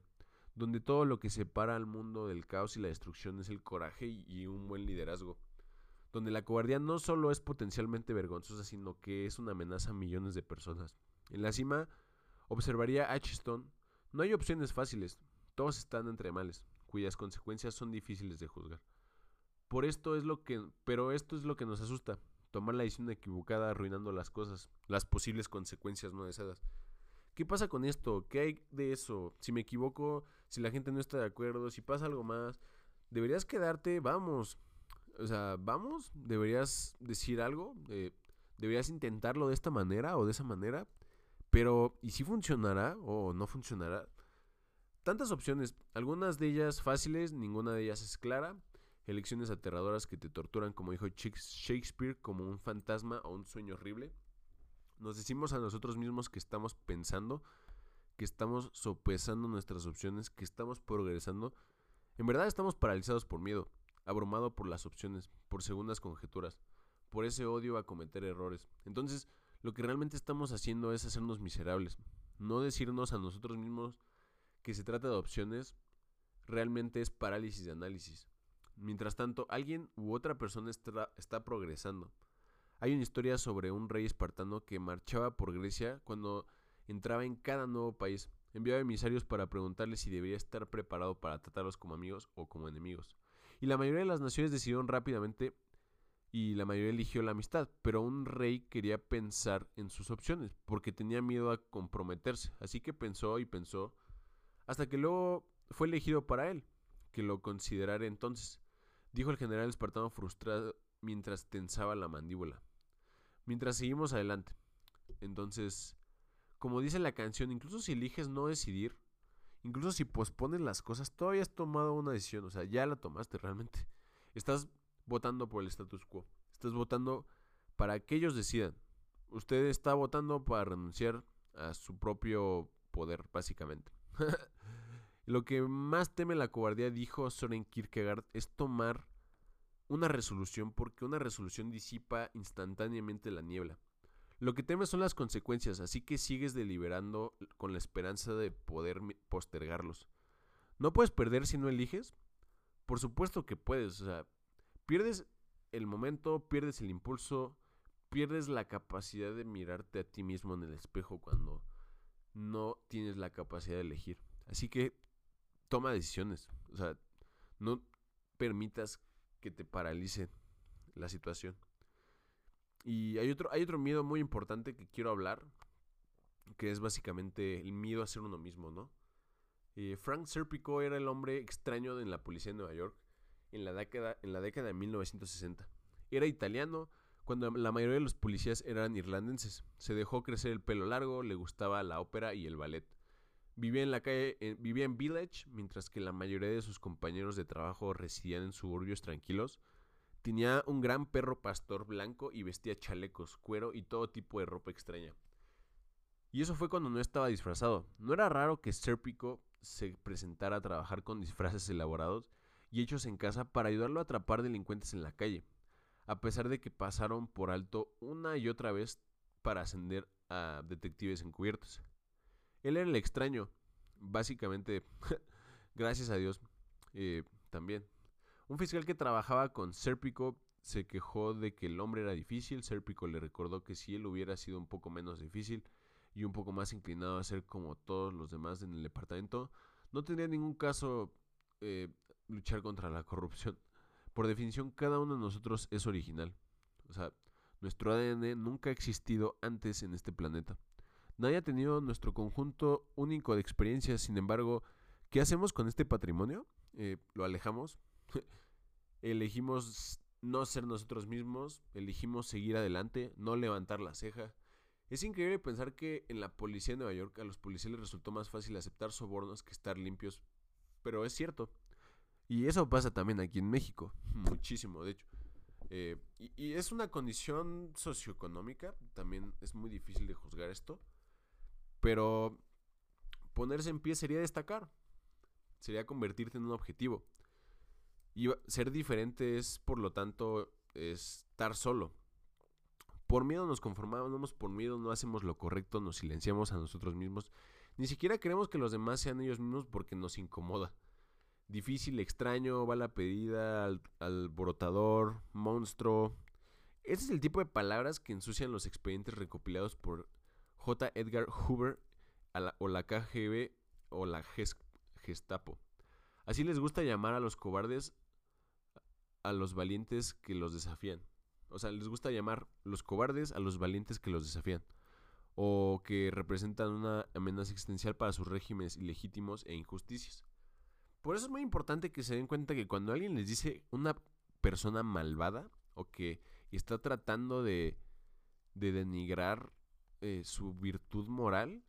donde todo lo que separa al mundo del caos y la destrucción es el coraje y un buen liderazgo, donde la cobardía no solo es potencialmente vergonzosa, sino que es una amenaza a millones de personas. En la cima, observaría Ashton, no hay opciones fáciles, todos están entre males, cuyas consecuencias son difíciles de juzgar. Por esto es lo que, pero esto es lo que nos asusta, tomar la decisión equivocada arruinando las cosas, las posibles consecuencias no deseadas. ¿Qué pasa con esto? ¿Qué hay de eso? Si me equivoco, si la gente no está de acuerdo, si pasa algo más, deberías quedarte, vamos. O sea, vamos, deberías decir algo, eh, deberías intentarlo de esta manera o de esa manera, pero ¿y si funcionará o no funcionará? Tantas opciones, algunas de ellas fáciles, ninguna de ellas es clara, elecciones aterradoras que te torturan, como dijo Shakespeare, como un fantasma o un sueño horrible. Nos decimos a nosotros mismos que estamos pensando, que estamos sopesando nuestras opciones, que estamos progresando. En verdad estamos paralizados por miedo, abrumados por las opciones, por segundas conjeturas, por ese odio a cometer errores. Entonces, lo que realmente estamos haciendo es hacernos miserables, no decirnos a nosotros mismos que se trata de opciones, realmente es parálisis de análisis. Mientras tanto, alguien u otra persona está, progresando. Hay una historia sobre un rey espartano que marchaba por Grecia cuando entraba en cada nuevo país. Enviaba emisarios para preguntarle si debía estar preparado para tratarlos como amigos o como enemigos. Y la mayoría de las naciones decidieron rápidamente y la mayoría eligió la amistad, pero un rey quería pensar en sus opciones porque tenía miedo a comprometerse. Así que pensó y pensó hasta que luego fue elegido para él, que lo considerara entonces dijo el general espartano frustrado mientras tensaba la mandíbula. Mientras seguimos adelante. Entonces, como dice la canción, incluso si eliges no decidir, incluso si pospones las cosas, todavía has tomado una decisión, o sea, ya la tomaste realmente. Estás votando por el status quo. Estás votando para que ellos decidan. Usted está votando para renunciar a su propio poder, básicamente. Lo que más teme la cobardía, dijo Soren Kierkegaard, es tomar una resolución porque una resolución disipa instantáneamente la niebla. Lo que teme son las consecuencias, así que sigues deliberando con la esperanza de poder postergarlos. ¿No puedes perder si no eliges? Por supuesto que puedes, o sea, pierdes el momento, pierdes el impulso, pierdes la capacidad de mirarte a ti mismo en el espejo cuando no tienes la capacidad de elegir. Así que toma decisiones. O sea, no permitas que te paralice la situación. Y hay otro, hay otro miedo muy importante que quiero hablar, que es básicamente el miedo a ser uno mismo, ¿no? Eh, Frank Serpico era el hombre extraño en la policía de Nueva York en la, década, en la década de 1960. Era italiano cuando la mayoría de los policías eran irlandeses. Se dejó crecer el pelo largo, le gustaba la ópera y el ballet. Vivía en la calle, vivía en Village, mientras que la mayoría de sus compañeros de trabajo residían en suburbios tranquilos. Tenía un gran perro pastor blanco y vestía chalecos, cuero y todo tipo de ropa extraña. Y eso fue cuando no estaba disfrazado. No era raro que Serpico se presentara a trabajar con disfraces elaborados y hechos en casa para ayudarlo a atrapar delincuentes en la calle, a pesar de que pasaron por alto una y otra vez para ascender a detectives encubiertos. Él era el extraño, básicamente, gracias a Dios, eh, también. Un fiscal que trabajaba con Serpico se quejó de que el hombre era difícil. Serpico le recordó que si él hubiera sido un poco menos difícil y un poco más inclinado a ser como todos los demás en el departamento, no tendría ningún caso, eh, luchar contra la corrupción. Por definición, cada uno de nosotros es original. O sea, nuestro ADN nunca ha existido antes en este planeta. Nadie ha tenido nuestro conjunto único de experiencias, sin embargo, ¿qué hacemos con este patrimonio? Eh, ¿Lo alejamos? elegimos no ser nosotros mismos, elegimos seguir adelante, no levantar la ceja. Es increíble pensar que en la policía de Nueva York a los policías les resultó más fácil aceptar sobornos que estar limpios, pero es cierto. Y eso pasa también aquí en México, muchísimo, de hecho. Eh, y, y, es una condición socioeconómica, también es muy difícil de juzgar esto, pero ponerse en pie sería destacar, sería convertirte en un objetivo. Y ser diferente es, por lo tanto, estar solo. Por miedo nos conformamos, por miedo no hacemos lo correcto, nos silenciamos a nosotros mismos. Ni siquiera queremos que los demás sean ellos mismos porque nos incomoda. Difícil, extraño, bala pedida, al, alborotador, monstruo. Este es el tipo de palabras que ensucian los expedientes recopilados por J. Edgar Hoover o la KGB o la Gestapo. Así les gusta llamar a los cobardes a los valientes que los desafían. O sea, les gusta llamar los cobardes a los valientes que los desafían. O que representan una amenaza existencial para sus regímenes ilegítimos e injusticias. Por eso es muy importante que se den cuenta que cuando alguien les dice una persona malvada o que está tratando de, de denigrar eh, su virtud moral,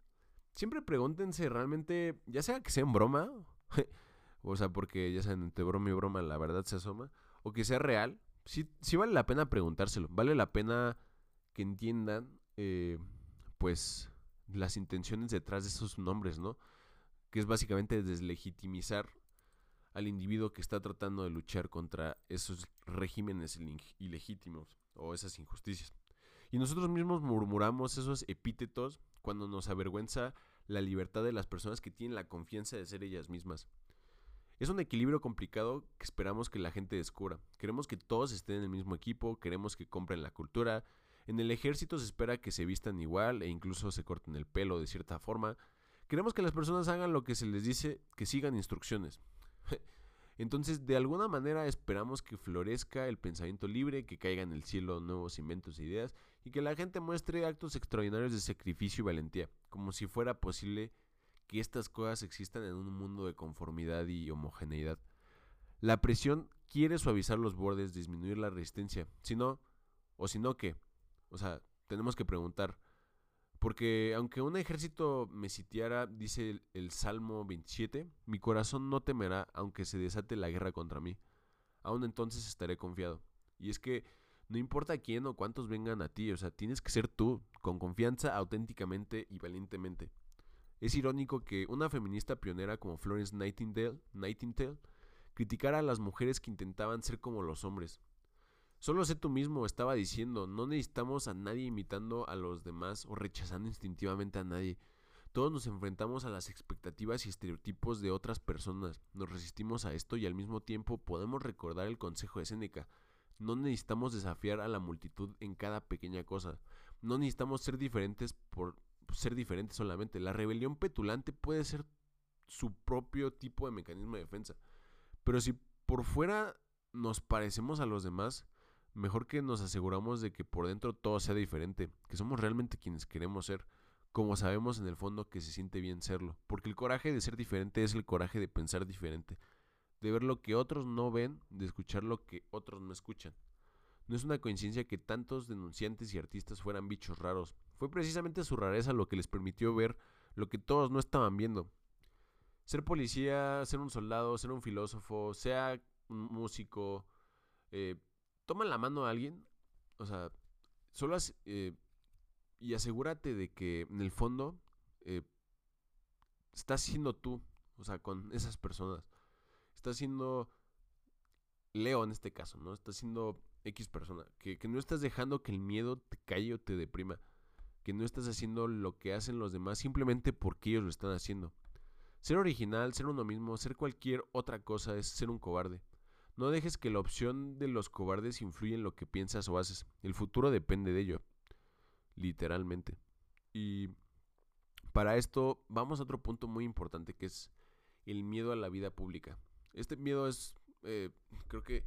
siempre pregúntense realmente, ya sea que sea en broma, o sea, porque ya saben, entre broma y broma la verdad se asoma, o que sea real, sí, vale la pena preguntárselo. Vale la pena que entiendan, eh, pues, las intenciones detrás de esos nombres, ¿no? Que es básicamente deslegitimizar al individuo que está tratando de luchar contra esos regímenes ilegítimos o esas injusticias. Y nosotros mismos murmuramos esos epítetos cuando nos avergüenza la libertad de las personas que tienen la confianza de ser ellas mismas. Es un equilibrio complicado que esperamos que la gente descubra. Queremos que todos estén en el mismo equipo, queremos que compren la cultura. En el ejército se espera que se vistan igual e incluso se corten el pelo de cierta forma. Queremos que las personas hagan lo que se les dice, que sigan instrucciones. Entonces, de alguna manera esperamos que florezca el pensamiento libre, que caigan en el cielo nuevos inventos e ideas y que la gente muestre actos extraordinarios de sacrificio y valentía, como si fuera posible que estas cosas existan en un mundo de conformidad y homogeneidad. La presión quiere suavizar los bordes, disminuir la resistencia. Si no, o si no, ¿qué? O sea, tenemos que preguntar. Porque aunque un ejército me sitiara, dice el, Salmo 27, mi corazón no temerá aunque se desate la guerra contra mí. Aún entonces estaré confiado. Y es que no importa quién o cuántos vengan a ti, o sea, tienes que ser tú, con confianza, auténticamente y valientemente. Es irónico que una feminista pionera como Florence Nightingale, criticara a las mujeres que intentaban ser como los hombres. Solo sé tú mismo, estaba diciendo, no necesitamos a nadie imitando a los demás o rechazando instintivamente a nadie. Todos nos enfrentamos a las expectativas y estereotipos de otras personas, nos resistimos a esto y al mismo tiempo podemos recordar el consejo de Séneca. No necesitamos desafiar a la multitud en cada pequeña cosa. No necesitamos ser diferentes por ser diferente solamente. La rebelión petulante puede ser su propio tipo de mecanismo de defensa. Pero si por fuera nos parecemos a los demás, mejor que nos aseguramos de que por dentro todo sea diferente, que somos realmente quienes queremos ser, como sabemos en el fondo que se siente bien serlo. Porque el coraje de ser diferente es el coraje de pensar diferente, de ver lo que otros no ven, de escuchar lo que otros no escuchan. No es una coincidencia que tantos denunciantes y artistas fueran bichos raros. Fue precisamente su rareza lo que les permitió ver lo que todos no estaban viendo. Ser policía, ser un soldado, ser un filósofo, sea un músico, eh, toma la mano a alguien, o sea, solo eh, y asegúrate de que en el fondo eh, estás siendo tú, o sea, con esas personas. Estás siendo Leo en este caso, ¿no? Estás siendo X persona. Que, no estás dejando que el miedo te calle o te deprima. Que no estás haciendo lo que hacen los demás simplemente porque ellos lo están haciendo. Ser original, ser uno mismo, ser cualquier otra cosa es ser un cobarde. No dejes que la opción de los cobardes influya en lo que piensas o haces. El futuro depende de ello. Literalmente. Y para esto vamos a otro punto muy importante que es el miedo a la vida pública. Este miedo es, eh, creo que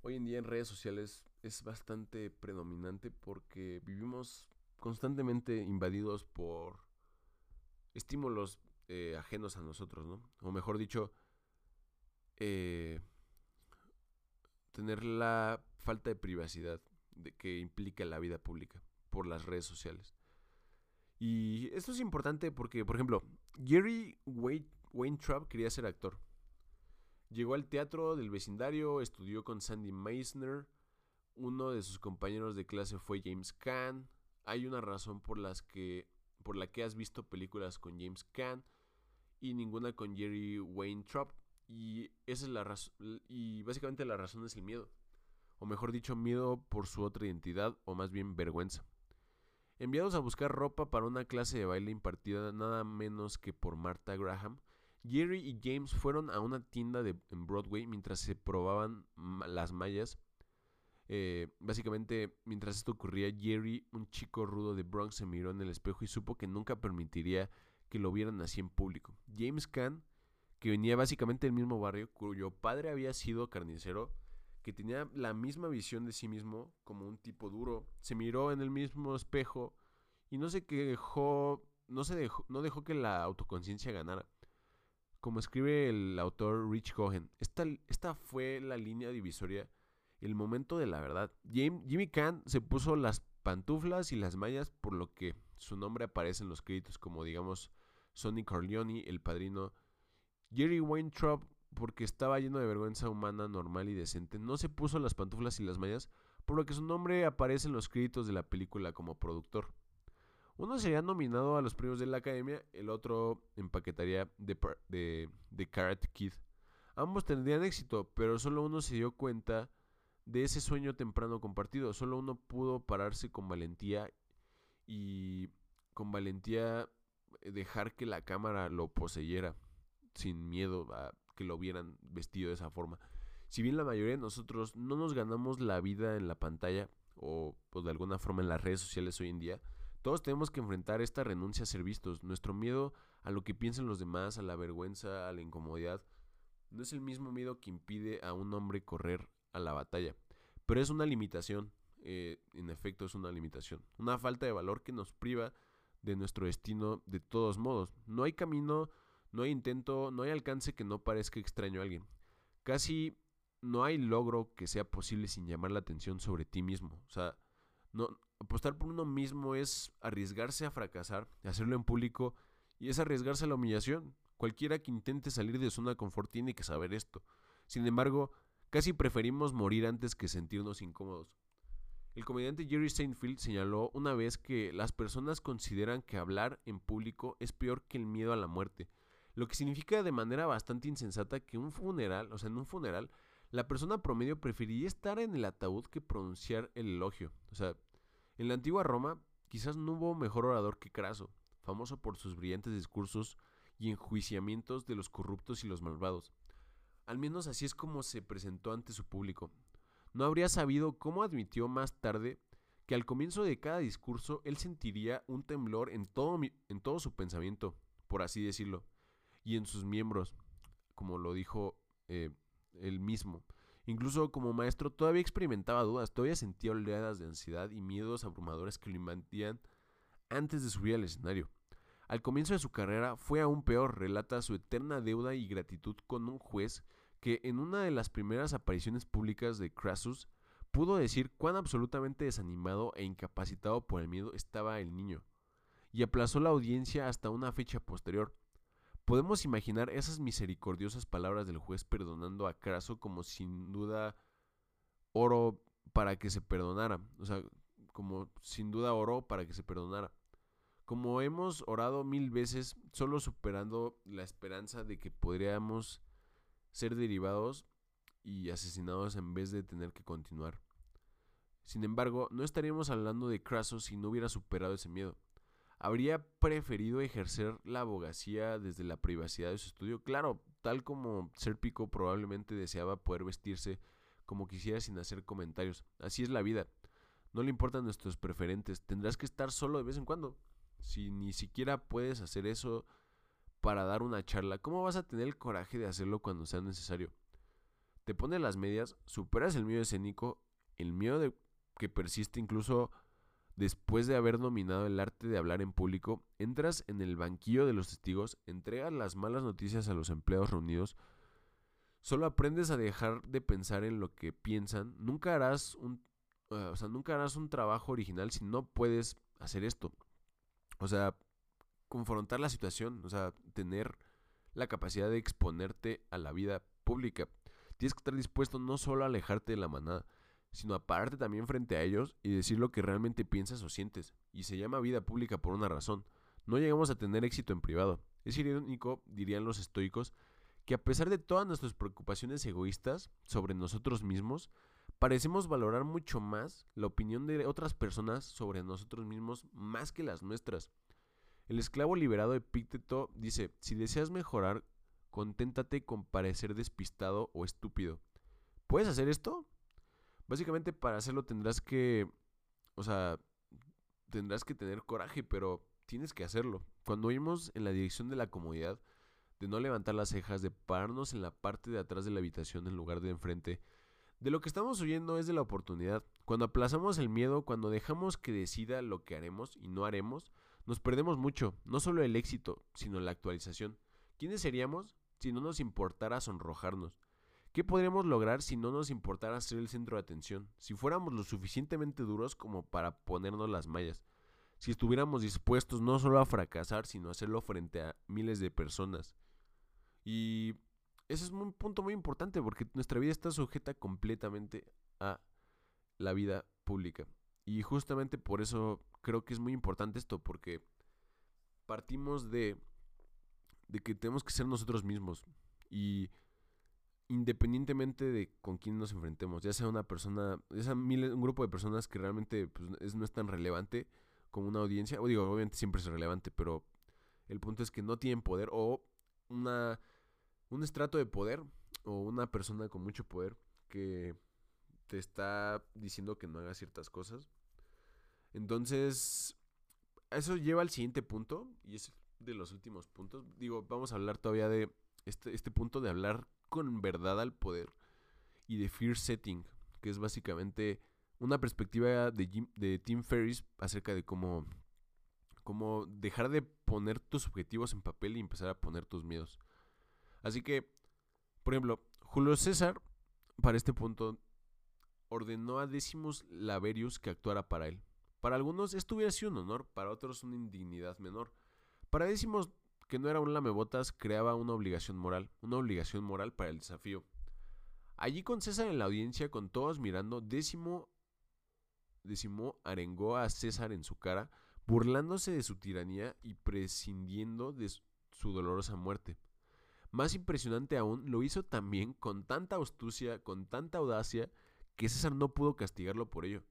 hoy en día en redes sociales es bastante predominante porque vivimos constantemente invadidos por estímulos eh, ajenos a nosotros, ¿no? O mejor dicho, eh, tener la falta de privacidad que implica la vida pública por las redes sociales. Y esto es importante porque, por ejemplo, Jerry Weintraub quería ser actor. Llegó al teatro del vecindario, estudió con Sandy Meisner, uno de sus compañeros de clase fue James Caan. Hay una razón por, las que, por la que has visto películas con James Caan y ninguna con Jerry Weintraub. Y esa es la razón. Y básicamente la razón es el miedo. O mejor dicho, miedo por su otra identidad, o más bien vergüenza. Enviados a buscar ropa para una clase de baile impartida nada menos que por Martha Graham, Jerry y James fueron a una tienda de, en Broadway mientras se probaban las mallas. Eh, básicamente, mientras esto ocurría, Jerry, un chico rudo de Bronx, se miró en el espejo y supo que nunca permitiría que lo vieran así en público. James Caan, que venía básicamente del mismo barrio, cuyo padre había sido carnicero, que tenía la misma visión de sí mismo como un tipo duro, se miró en el mismo espejo y no se quejó, no se dejó, no dejó que la autoconciencia ganara. Como escribe el autor Rich Cohen, esta, esta fue la línea divisoria, el momento de la verdad. Jimmy Kahn se puso las pantuflas y las mallas por lo que su nombre aparece en los créditos como digamos Sonny Corleone, el padrino. Jerry Weintraub, porque estaba lleno de vergüenza humana normal y decente, no se puso las pantuflas y las mallas, por lo que su nombre aparece en los créditos de la película como productor. Uno sería nominado a los premios de la academia, el otro empaquetaría de, de, de Karate Kid. Ambos tendrían éxito, pero solo uno se dio cuenta de ese sueño temprano compartido. Solo uno pudo pararse con valentía y con valentía eh, dejar que la cámara lo poseyera sin miedo a que lo vieran vestido de esa forma. Si bien la mayoría de nosotros no nos ganamos la vida en la pantalla o pues, de alguna forma en las redes sociales hoy en día, todos tenemos que enfrentar esta renuncia a ser vistos. Nuestro miedo a lo que piensen los demás, a la vergüenza, a la incomodidad, no es el mismo miedo que impide a un hombre correr a la batalla, pero es una limitación. Eh, en efecto, es una limitación. Una falta de valor que nos priva de nuestro destino de todos modos. No hay camino, no hay intento, no hay alcance que no parezca extraño a alguien. Casi no hay logro que sea posible sin llamar la atención sobre ti mismo. O sea, no, apostar por uno mismo es arriesgarse a fracasar, hacerlo en público y es arriesgarse a la humillación. Cualquiera que intente salir de zona de confort tiene que saber esto. Sin embargo, casi preferimos morir antes que sentirnos incómodos. El comediante Jerry Seinfeld señaló una vez que las personas consideran que hablar en público es peor que el miedo a la muerte, lo que significa de manera bastante insensata que un funeral, o sea, en un funeral, la persona promedio preferiría estar en el ataúd que pronunciar el elogio. O sea, en la antigua Roma quizás no hubo mejor orador que Craso, famoso por sus brillantes discursos y enjuiciamientos de los corruptos y los malvados. Al menos así es como se presentó ante su público, no habría sabido cómo admitió más tarde que al comienzo de cada discurso él sentiría un temblor en todo, en todo su pensamiento, por así decirlo, y en sus miembros, como lo dijo eh, él mismo. Incluso como maestro todavía experimentaba dudas, todavía sentía oleadas de ansiedad y miedos abrumadores que lo invadían antes de subir al escenario. Al comienzo de su carrera fue aún peor, relata su eterna deuda y gratitud con un juez que en una de las primeras apariciones públicas de Crassus pudo decir cuán absolutamente desanimado e incapacitado por el miedo estaba el niño, y aplazó la audiencia hasta una fecha posterior. Podemos imaginar esas misericordiosas palabras del juez perdonando a Craso como sin duda oro para que se perdonara, o sea, como sin duda oro para que se perdonara. Como hemos orado mil veces, solo superando la esperanza de que podríamos ser derivados y asesinados en vez de tener que continuar. Sin embargo, no estaríamos hablando de Craso si no hubiera superado ese miedo. Habría preferido ejercer la abogacía desde la privacidad de su estudio, claro, tal como Serpico probablemente deseaba poder vestirse como quisiera sin hacer comentarios. Así es la vida. No le importan nuestros preferentes, tendrás que estar solo de vez en cuando. Si ni siquiera puedes hacer eso para dar una charla, ¿cómo vas a tener el coraje de hacerlo cuando sea necesario? Te pones las medias, superas el miedo escénico, el miedo de que persiste incluso después de haber dominado el arte de hablar en público, entras en el banquillo de los testigos, entregas las malas noticias a los empleados reunidos, solo aprendes a dejar de pensar en lo que piensan, nunca harás un, o sea, nunca harás un trabajo original si no puedes hacer esto. O sea, confrontar la situación, o sea, tener la capacidad de exponerte a la vida pública. Tienes que estar dispuesto no solo a alejarte de la manada, sino a pararte también frente a ellos y decir lo que realmente piensas o sientes. Y se llama vida pública por una razón. No llegamos a tener éxito en privado. Es irónico, dirían los estoicos, que a pesar de todas nuestras preocupaciones egoístas sobre nosotros mismos, parecemos valorar mucho más la opinión de otras personas sobre nosotros mismos más que las nuestras. El esclavo liberado Epícteto dice, si deseas mejorar, conténtate con parecer despistado o estúpido. ¿Puedes hacer esto? Básicamente para hacerlo tendrás que, o sea, tendrás que tener coraje, pero tienes que hacerlo. Cuando oímos en la dirección de la comodidad, de no levantar las cejas, de pararnos en la parte de atrás de la habitación en lugar de enfrente, de lo que estamos oyendo es de la oportunidad. Cuando aplazamos el miedo, cuando dejamos que decida lo que haremos y no haremos, nos perdemos mucho, no solo el éxito, sino la actualización. ¿Quiénes seríamos si no nos importara sonrojarnos? ¿Qué podríamos lograr si no nos importara ser el centro de atención? Si fuéramos lo suficientemente duros como para ponernos las mallas. Si estuviéramos dispuestos no solo a fracasar, sino a hacerlo frente a miles de personas. Y ese es un punto muy importante porque nuestra vida está sujeta completamente a la vida pública. Y justamente por eso creo que es muy importante esto, porque partimos de, de que tenemos que ser nosotros mismos. Y independientemente de con quién nos enfrentemos, ya sea una persona, ya sea un grupo de personas que realmente pues, no es tan relevante como una audiencia, o digo, obviamente siempre es relevante, pero el punto es que no tienen poder o una, un estrato de poder o una persona con mucho poder que te está diciendo que no hagas ciertas cosas. Entonces, eso lleva al siguiente punto y es de los últimos puntos. Digo, vamos a hablar todavía de este, este punto de hablar con verdad al poder y de fear setting, que es básicamente una perspectiva de, de Tim Ferriss acerca de cómo, cómo dejar de poner tus objetivos en papel y empezar a poner tus miedos. Así que, por ejemplo, Julio César, para este punto, ordenó a Decimus Laverius que actuara para él. Para algunos esto hubiera sido un honor, para otros una indignidad menor. Para Decimus que no era un lamebotas, creaba una obligación moral, una obligación moral para el desafío. Allí con César en la audiencia, con todos mirando, décimo, décimo arengó a César en su cara, burlándose de su tiranía y prescindiendo de su dolorosa muerte. Más impresionante aún, lo hizo también con tanta astucia, con tanta audacia, que César no pudo castigarlo por ello.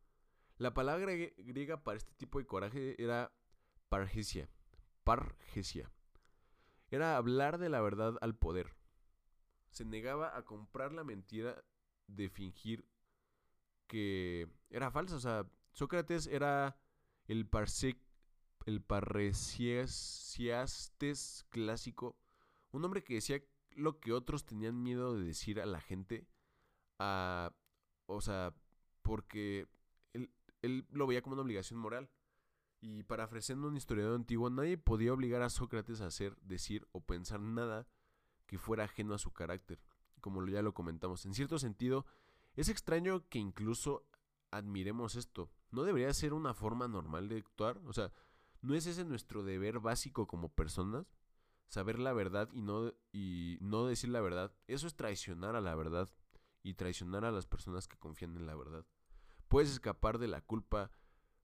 La palabra griega para este tipo de coraje era pargesia, pargesia, era hablar de la verdad al poder. Se negaba a comprar la mentira de fingir que era falsa. O sea, Sócrates era el, parse, el parresiastes clásico. Un hombre que decía lo que otros tenían miedo de decir a la gente. A, o sea, porque él, lo veía como una obligación moral. Y parafraseando un historiador antiguo, nadie podía obligar a Sócrates a hacer, decir o pensar nada que fuera ajeno a su carácter, como ya lo comentamos. En cierto sentido, es extraño que incluso admiremos esto. ¿No debería ser una forma normal de actuar? O sea, ¿no es ese nuestro deber básico como personas? Saber la verdad y no, y no decir la verdad. Eso es traicionar a la verdad y traicionar a las personas que confían en la verdad. Puedes escapar de la culpa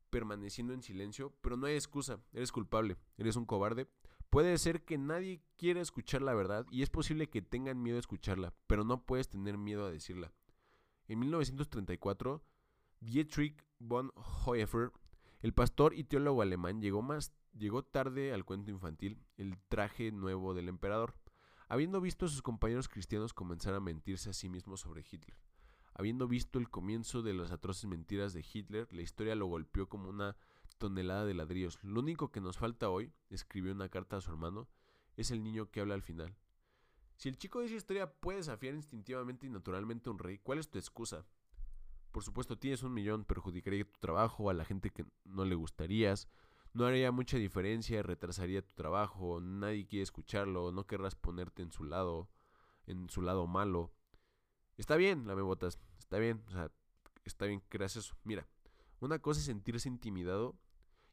permaneciendo en silencio, pero no hay excusa, eres culpable, eres un cobarde. Puede ser que nadie quiera escuchar la verdad y es posible que tengan miedo a escucharla, pero no puedes tener miedo a decirla. En 1934, Dietrich von Hoefer, el pastor y teólogo alemán, llegó, más, llegó tarde al cuento infantil, el traje nuevo del emperador, habiendo visto a sus compañeros cristianos comenzar a mentirse a sí mismos sobre Hitler. Habiendo visto el comienzo de las atroces mentiras de Hitler, la historia lo golpeó como una tonelada de ladrillos. Lo único que nos falta hoy, escribió una carta a su hermano, es el niño que habla al final. Si el chico de esa historia puede desafiar instintivamente y naturalmente a un rey, ¿cuál es tu excusa? Por supuesto, tienes un millón, perjudicaría tu trabajo a la gente que no le gustarías, no haría mucha diferencia, retrasaría tu trabajo, nadie quiere escucharlo, no querrás ponerte en su lado, en su lado malo. Está bien, la me botas, está bien, o sea, está bien que creas eso. Mira, una cosa es sentirse intimidado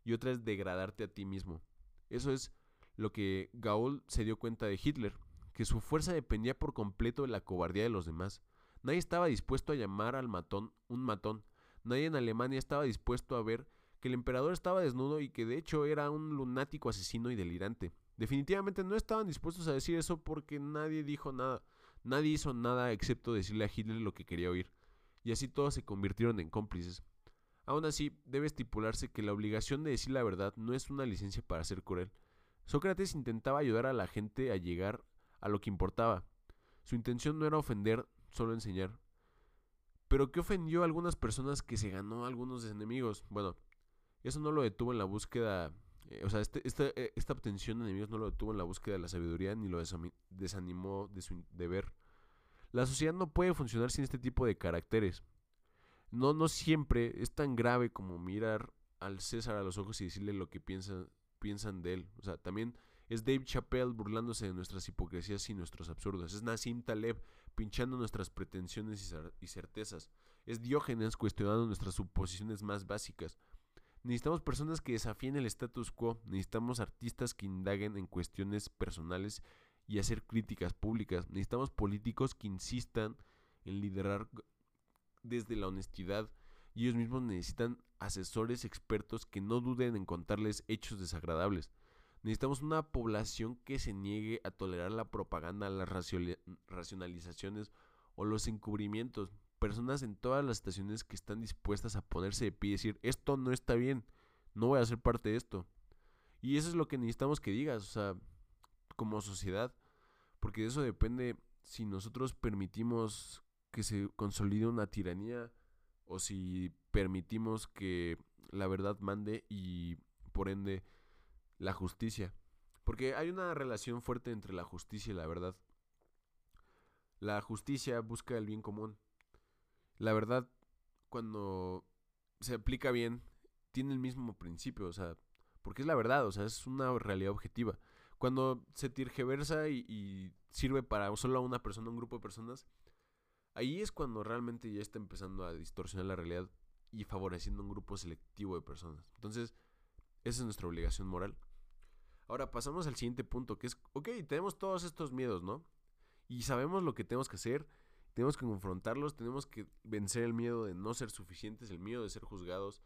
y otra es degradarte a ti mismo. Eso es lo que Gaul se dio cuenta de Hitler, que su fuerza dependía por completo de la cobardía de los demás. Nadie estaba dispuesto a llamar al matón un matón. Nadie en Alemania estaba dispuesto a ver que el emperador estaba desnudo y que de hecho era un lunático asesino y delirante. Definitivamente no estaban dispuestos a decir eso porque nadie dijo nada. Nadie hizo nada excepto decirle a Hitler lo que quería oír. Y así todos se convirtieron en cómplices. Aún así, debe estipularse que la obligación de decir la verdad no es una licencia para ser cruel. Sócrates intentaba ayudar a la gente a llegar a lo que importaba. Su intención no era ofender, solo enseñar. Pero ¿qué ofendió a algunas personas que se ganó a algunos enemigos? Bueno, eso no lo detuvo en la búsqueda, eh, o sea, este, eh, esta obtención de enemigos no lo detuvo en la búsqueda de la sabiduría ni lo desanimó de su deber. La sociedad no puede funcionar sin este tipo de caracteres. No, no siempre es tan grave como mirar al César a los ojos y decirle lo que piensan, piensan de él. O sea, también es Dave Chappelle burlándose de nuestras hipocresías y nuestros absurdos. Es Nassim Taleb pinchando nuestras pretensiones y certezas. Es Diógenes cuestionando nuestras suposiciones más básicas. Necesitamos personas que desafíen el status quo, necesitamos artistas que indaguen en cuestiones personales y hacer críticas públicas, necesitamos políticos que insistan en liderar desde la honestidad. Y ellos mismos necesitan asesores expertos que no duden en contarles hechos desagradables. Necesitamos una población que se niegue a tolerar la propaganda, las racionalizaciones o los encubrimientos, personas en todas las estaciones que están dispuestas a ponerse de pie y decir, esto no está bien, no voy a ser parte de esto. Y eso es lo que necesitamos que digas, o sea, como sociedad, porque de eso depende si nosotros permitimos que se consolide una tiranía o si permitimos que la verdad mande y por ende la justicia. Porque hay una relación fuerte entre la justicia y la verdad. La justicia busca el bien común la verdad, cuando se aplica bien, tiene el mismo principio, o sea, porque es la verdad, o sea, es una realidad objetiva. Cuando se tergiversa y, y sirve para solo a una persona, un grupo de personas, ahí es cuando realmente ya está empezando a distorsionar la realidad y favoreciendo un grupo selectivo de personas. Entonces, esa es nuestra obligación moral. Ahora pasamos al siguiente punto, que es, ok, tenemos todos estos miedos, ¿no? Y sabemos lo que tenemos que hacer tenemos que confrontarlos, tenemos que vencer el miedo de no ser suficientes, el miedo de ser juzgados,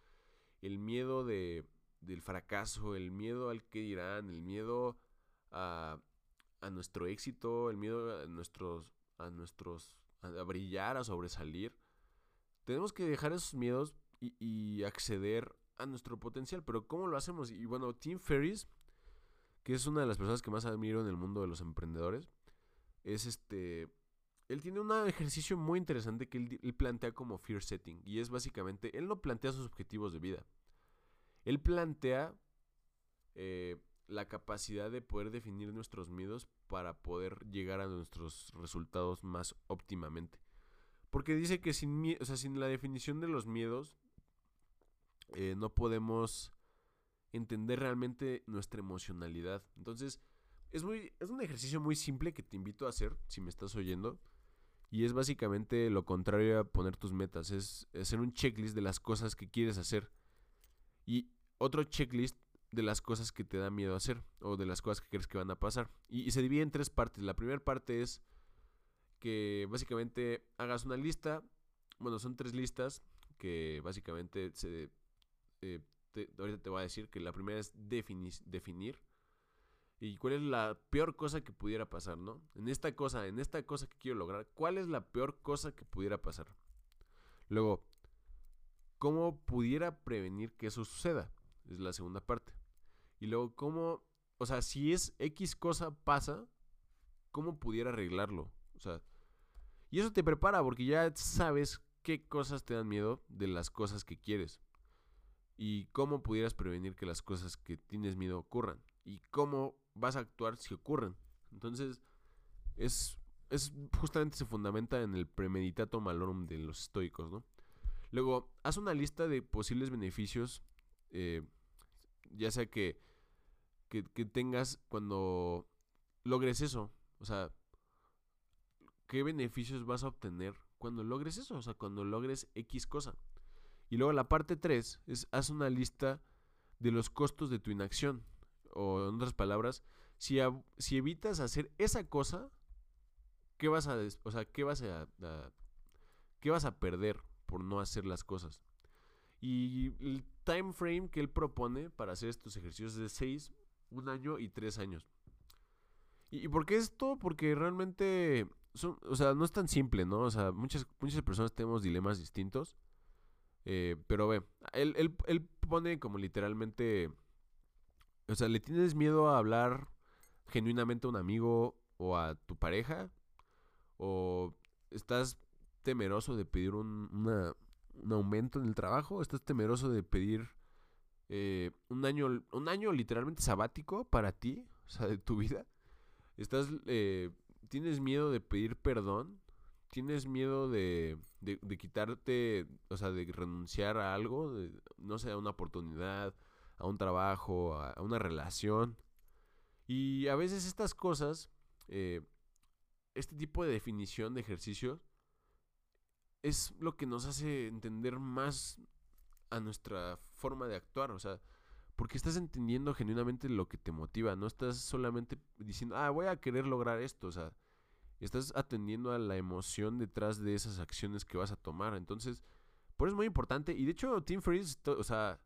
el miedo de, del fracaso, el miedo al que dirán, el miedo a, a nuestro éxito, el miedo a nuestros, a nuestros, a, brillar, a sobresalir. Tenemos que dejar esos miedos y, y acceder a nuestro potencial, pero ¿cómo lo hacemos? Y bueno, Tim Ferriss, que es una de las personas que más admiro en el mundo de los emprendedores, es este él tiene un ejercicio muy interesante que él, plantea como fear setting. Y es básicamente, él no plantea sus objetivos de vida. Él plantea eh, la capacidad de poder definir nuestros miedos para poder llegar a nuestros resultados más óptimamente. Porque dice que sin, o sea, sin la definición de los miedos eh, no podemos entender realmente nuestra emocionalidad. Entonces, es, muy, es un ejercicio muy simple que te invito a hacer si me estás oyendo. Y es básicamente lo contrario a poner tus metas, es hacer un checklist de las cosas que quieres hacer. Y otro checklist de las cosas que te da miedo hacer o de las cosas que crees que van a pasar. Y, se divide en tres partes. La primera parte es que básicamente hagas una lista. Bueno, son tres listas que básicamente se... Eh, ahorita te voy a decir que la primera es definir y cuál es la peor cosa que pudiera pasar, ¿no? En esta cosa, en esta cosa que quiero lograr, ¿cuál es la peor cosa que pudiera pasar? Luego, ¿cómo pudiera prevenir que eso suceda? Es la segunda parte. Y luego, ¿cómo, o sea, si es X cosa pasa, ¿cómo pudiera arreglarlo? O sea, y eso te prepara porque ya sabes qué cosas te dan miedo de las cosas que quieres. Y cómo pudieras prevenir que las cosas que tienes miedo ocurran. Y cómo vas a actuar si ocurren. Entonces, es, es justamente se fundamenta en el premeditato malorum de los estoicos, ¿no? Luego, haz una lista de posibles beneficios, eh, ya sea que, que, que tengas cuando logres eso. O sea, ¿qué beneficios vas a obtener cuando logres eso? O sea, cuando logres X cosa. Y luego la parte 3 es haz una lista de los costos de tu inacción. O en otras palabras, si, si evitas hacer esa cosa, ¿qué vas a, o sea, ¿qué vas a, qué vas a perder por no hacer las cosas? Y el time frame que él propone para hacer estos ejercicios es de 6, un año y 3 años. ¿Y, por qué esto? Porque realmente, son, o sea, no es tan simple, ¿no? O sea, muchas, muchas personas tenemos dilemas distintos. Eh, pero ve, él, él, él pone como literalmente... O sea, ¿le tienes miedo a hablar genuinamente a un amigo o a tu pareja? ¿O estás temeroso de pedir un, un aumento en el trabajo? ¿Estás temeroso de pedir eh, un, año, un año literalmente sabático para ti? O sea, de tu vida. ¿Estás, eh, ¿Tienes miedo de pedir perdón? ¿Tienes miedo de, de, quitarte, o sea, de renunciar a algo? no sé, a una oportunidad, a un trabajo, a, una relación. Y a veces estas cosas, eh, este tipo de definición de ejercicio, es lo que nos hace entender más a nuestra forma de actuar. O sea, porque estás entendiendo genuinamente lo que te motiva. No estás solamente diciendo, ah, voy a querer lograr esto. O sea, estás atendiendo a la emoción detrás de esas acciones que vas a tomar. Entonces, por eso es muy importante. Y de hecho, Tim Ferriss, o sea,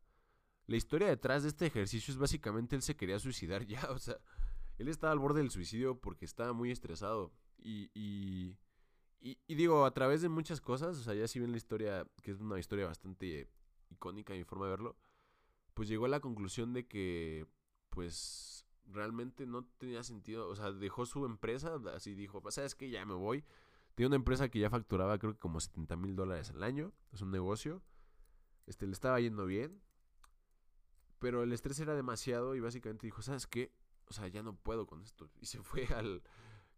la historia detrás de este ejercicio es básicamente él se quería suicidar ya. O sea, él estaba al borde del suicidio porque estaba muy estresado. Y, y, y, digo, a través de muchas cosas, o sea, ya si ven la historia, que es una historia bastante icónica mi forma de verlo, pues llegó a la conclusión de que, pues, realmente no tenía sentido. O sea, dejó su empresa, así dijo, pues, ¿sabes que Ya me voy. Tenía una empresa que ya facturaba creo que como 70 mil dólares al año. Es un negocio. Este, le estaba yendo bien. Pero el estrés era demasiado y básicamente dijo, ¿sabes qué? O sea, ya no puedo con esto. Y se fue al...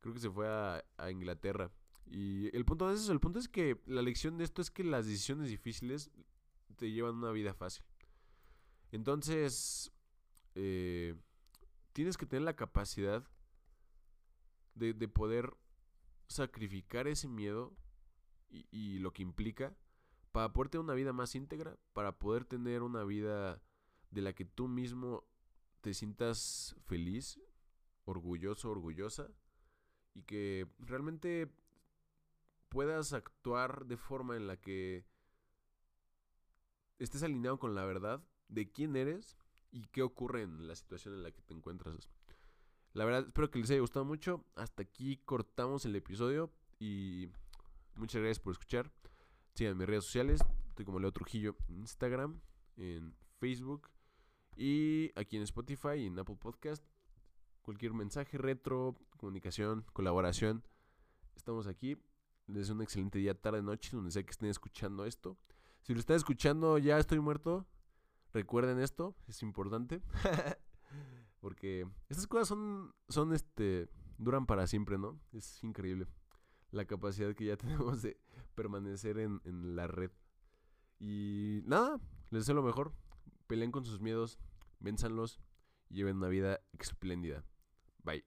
Creo que se fue a, a Inglaterra. Y el punto es eso. El punto es que la lección de esto es que las decisiones difíciles te llevan una vida fácil. Entonces, eh, tienes que tener la capacidad de, poder sacrificar ese miedo y, lo que implica para poder tener una vida más íntegra, para poder tener una vida de la que tú mismo te sientas feliz, orgulloso, orgullosa, y que realmente puedas actuar de forma en la que estés alineado con la verdad de quién eres y qué ocurre en la situación en la que te encuentras. La verdad, espero que les haya gustado mucho. Hasta aquí cortamos el episodio y muchas gracias por escuchar. Sigan mis redes sociales. Estoy como Leo Trujillo en Instagram, en Facebook y aquí en Spotify y en Apple Podcast. Cualquier mensaje, retro, comunicación, colaboración. Estamos aquí. Les deseo un excelente día, tarde, noche, donde sea que estén escuchando esto. Si lo están escuchando, ya estoy muerto. Recuerden esto, es importante. Porque estas cosas son, son este, duran para siempre, ¿no? Es increíble la capacidad que ya tenemos de permanecer en, en la red. Y nada, les deseo lo mejor. Peleen con sus miedos, vénzanlos y lleven una vida espléndida. Bye.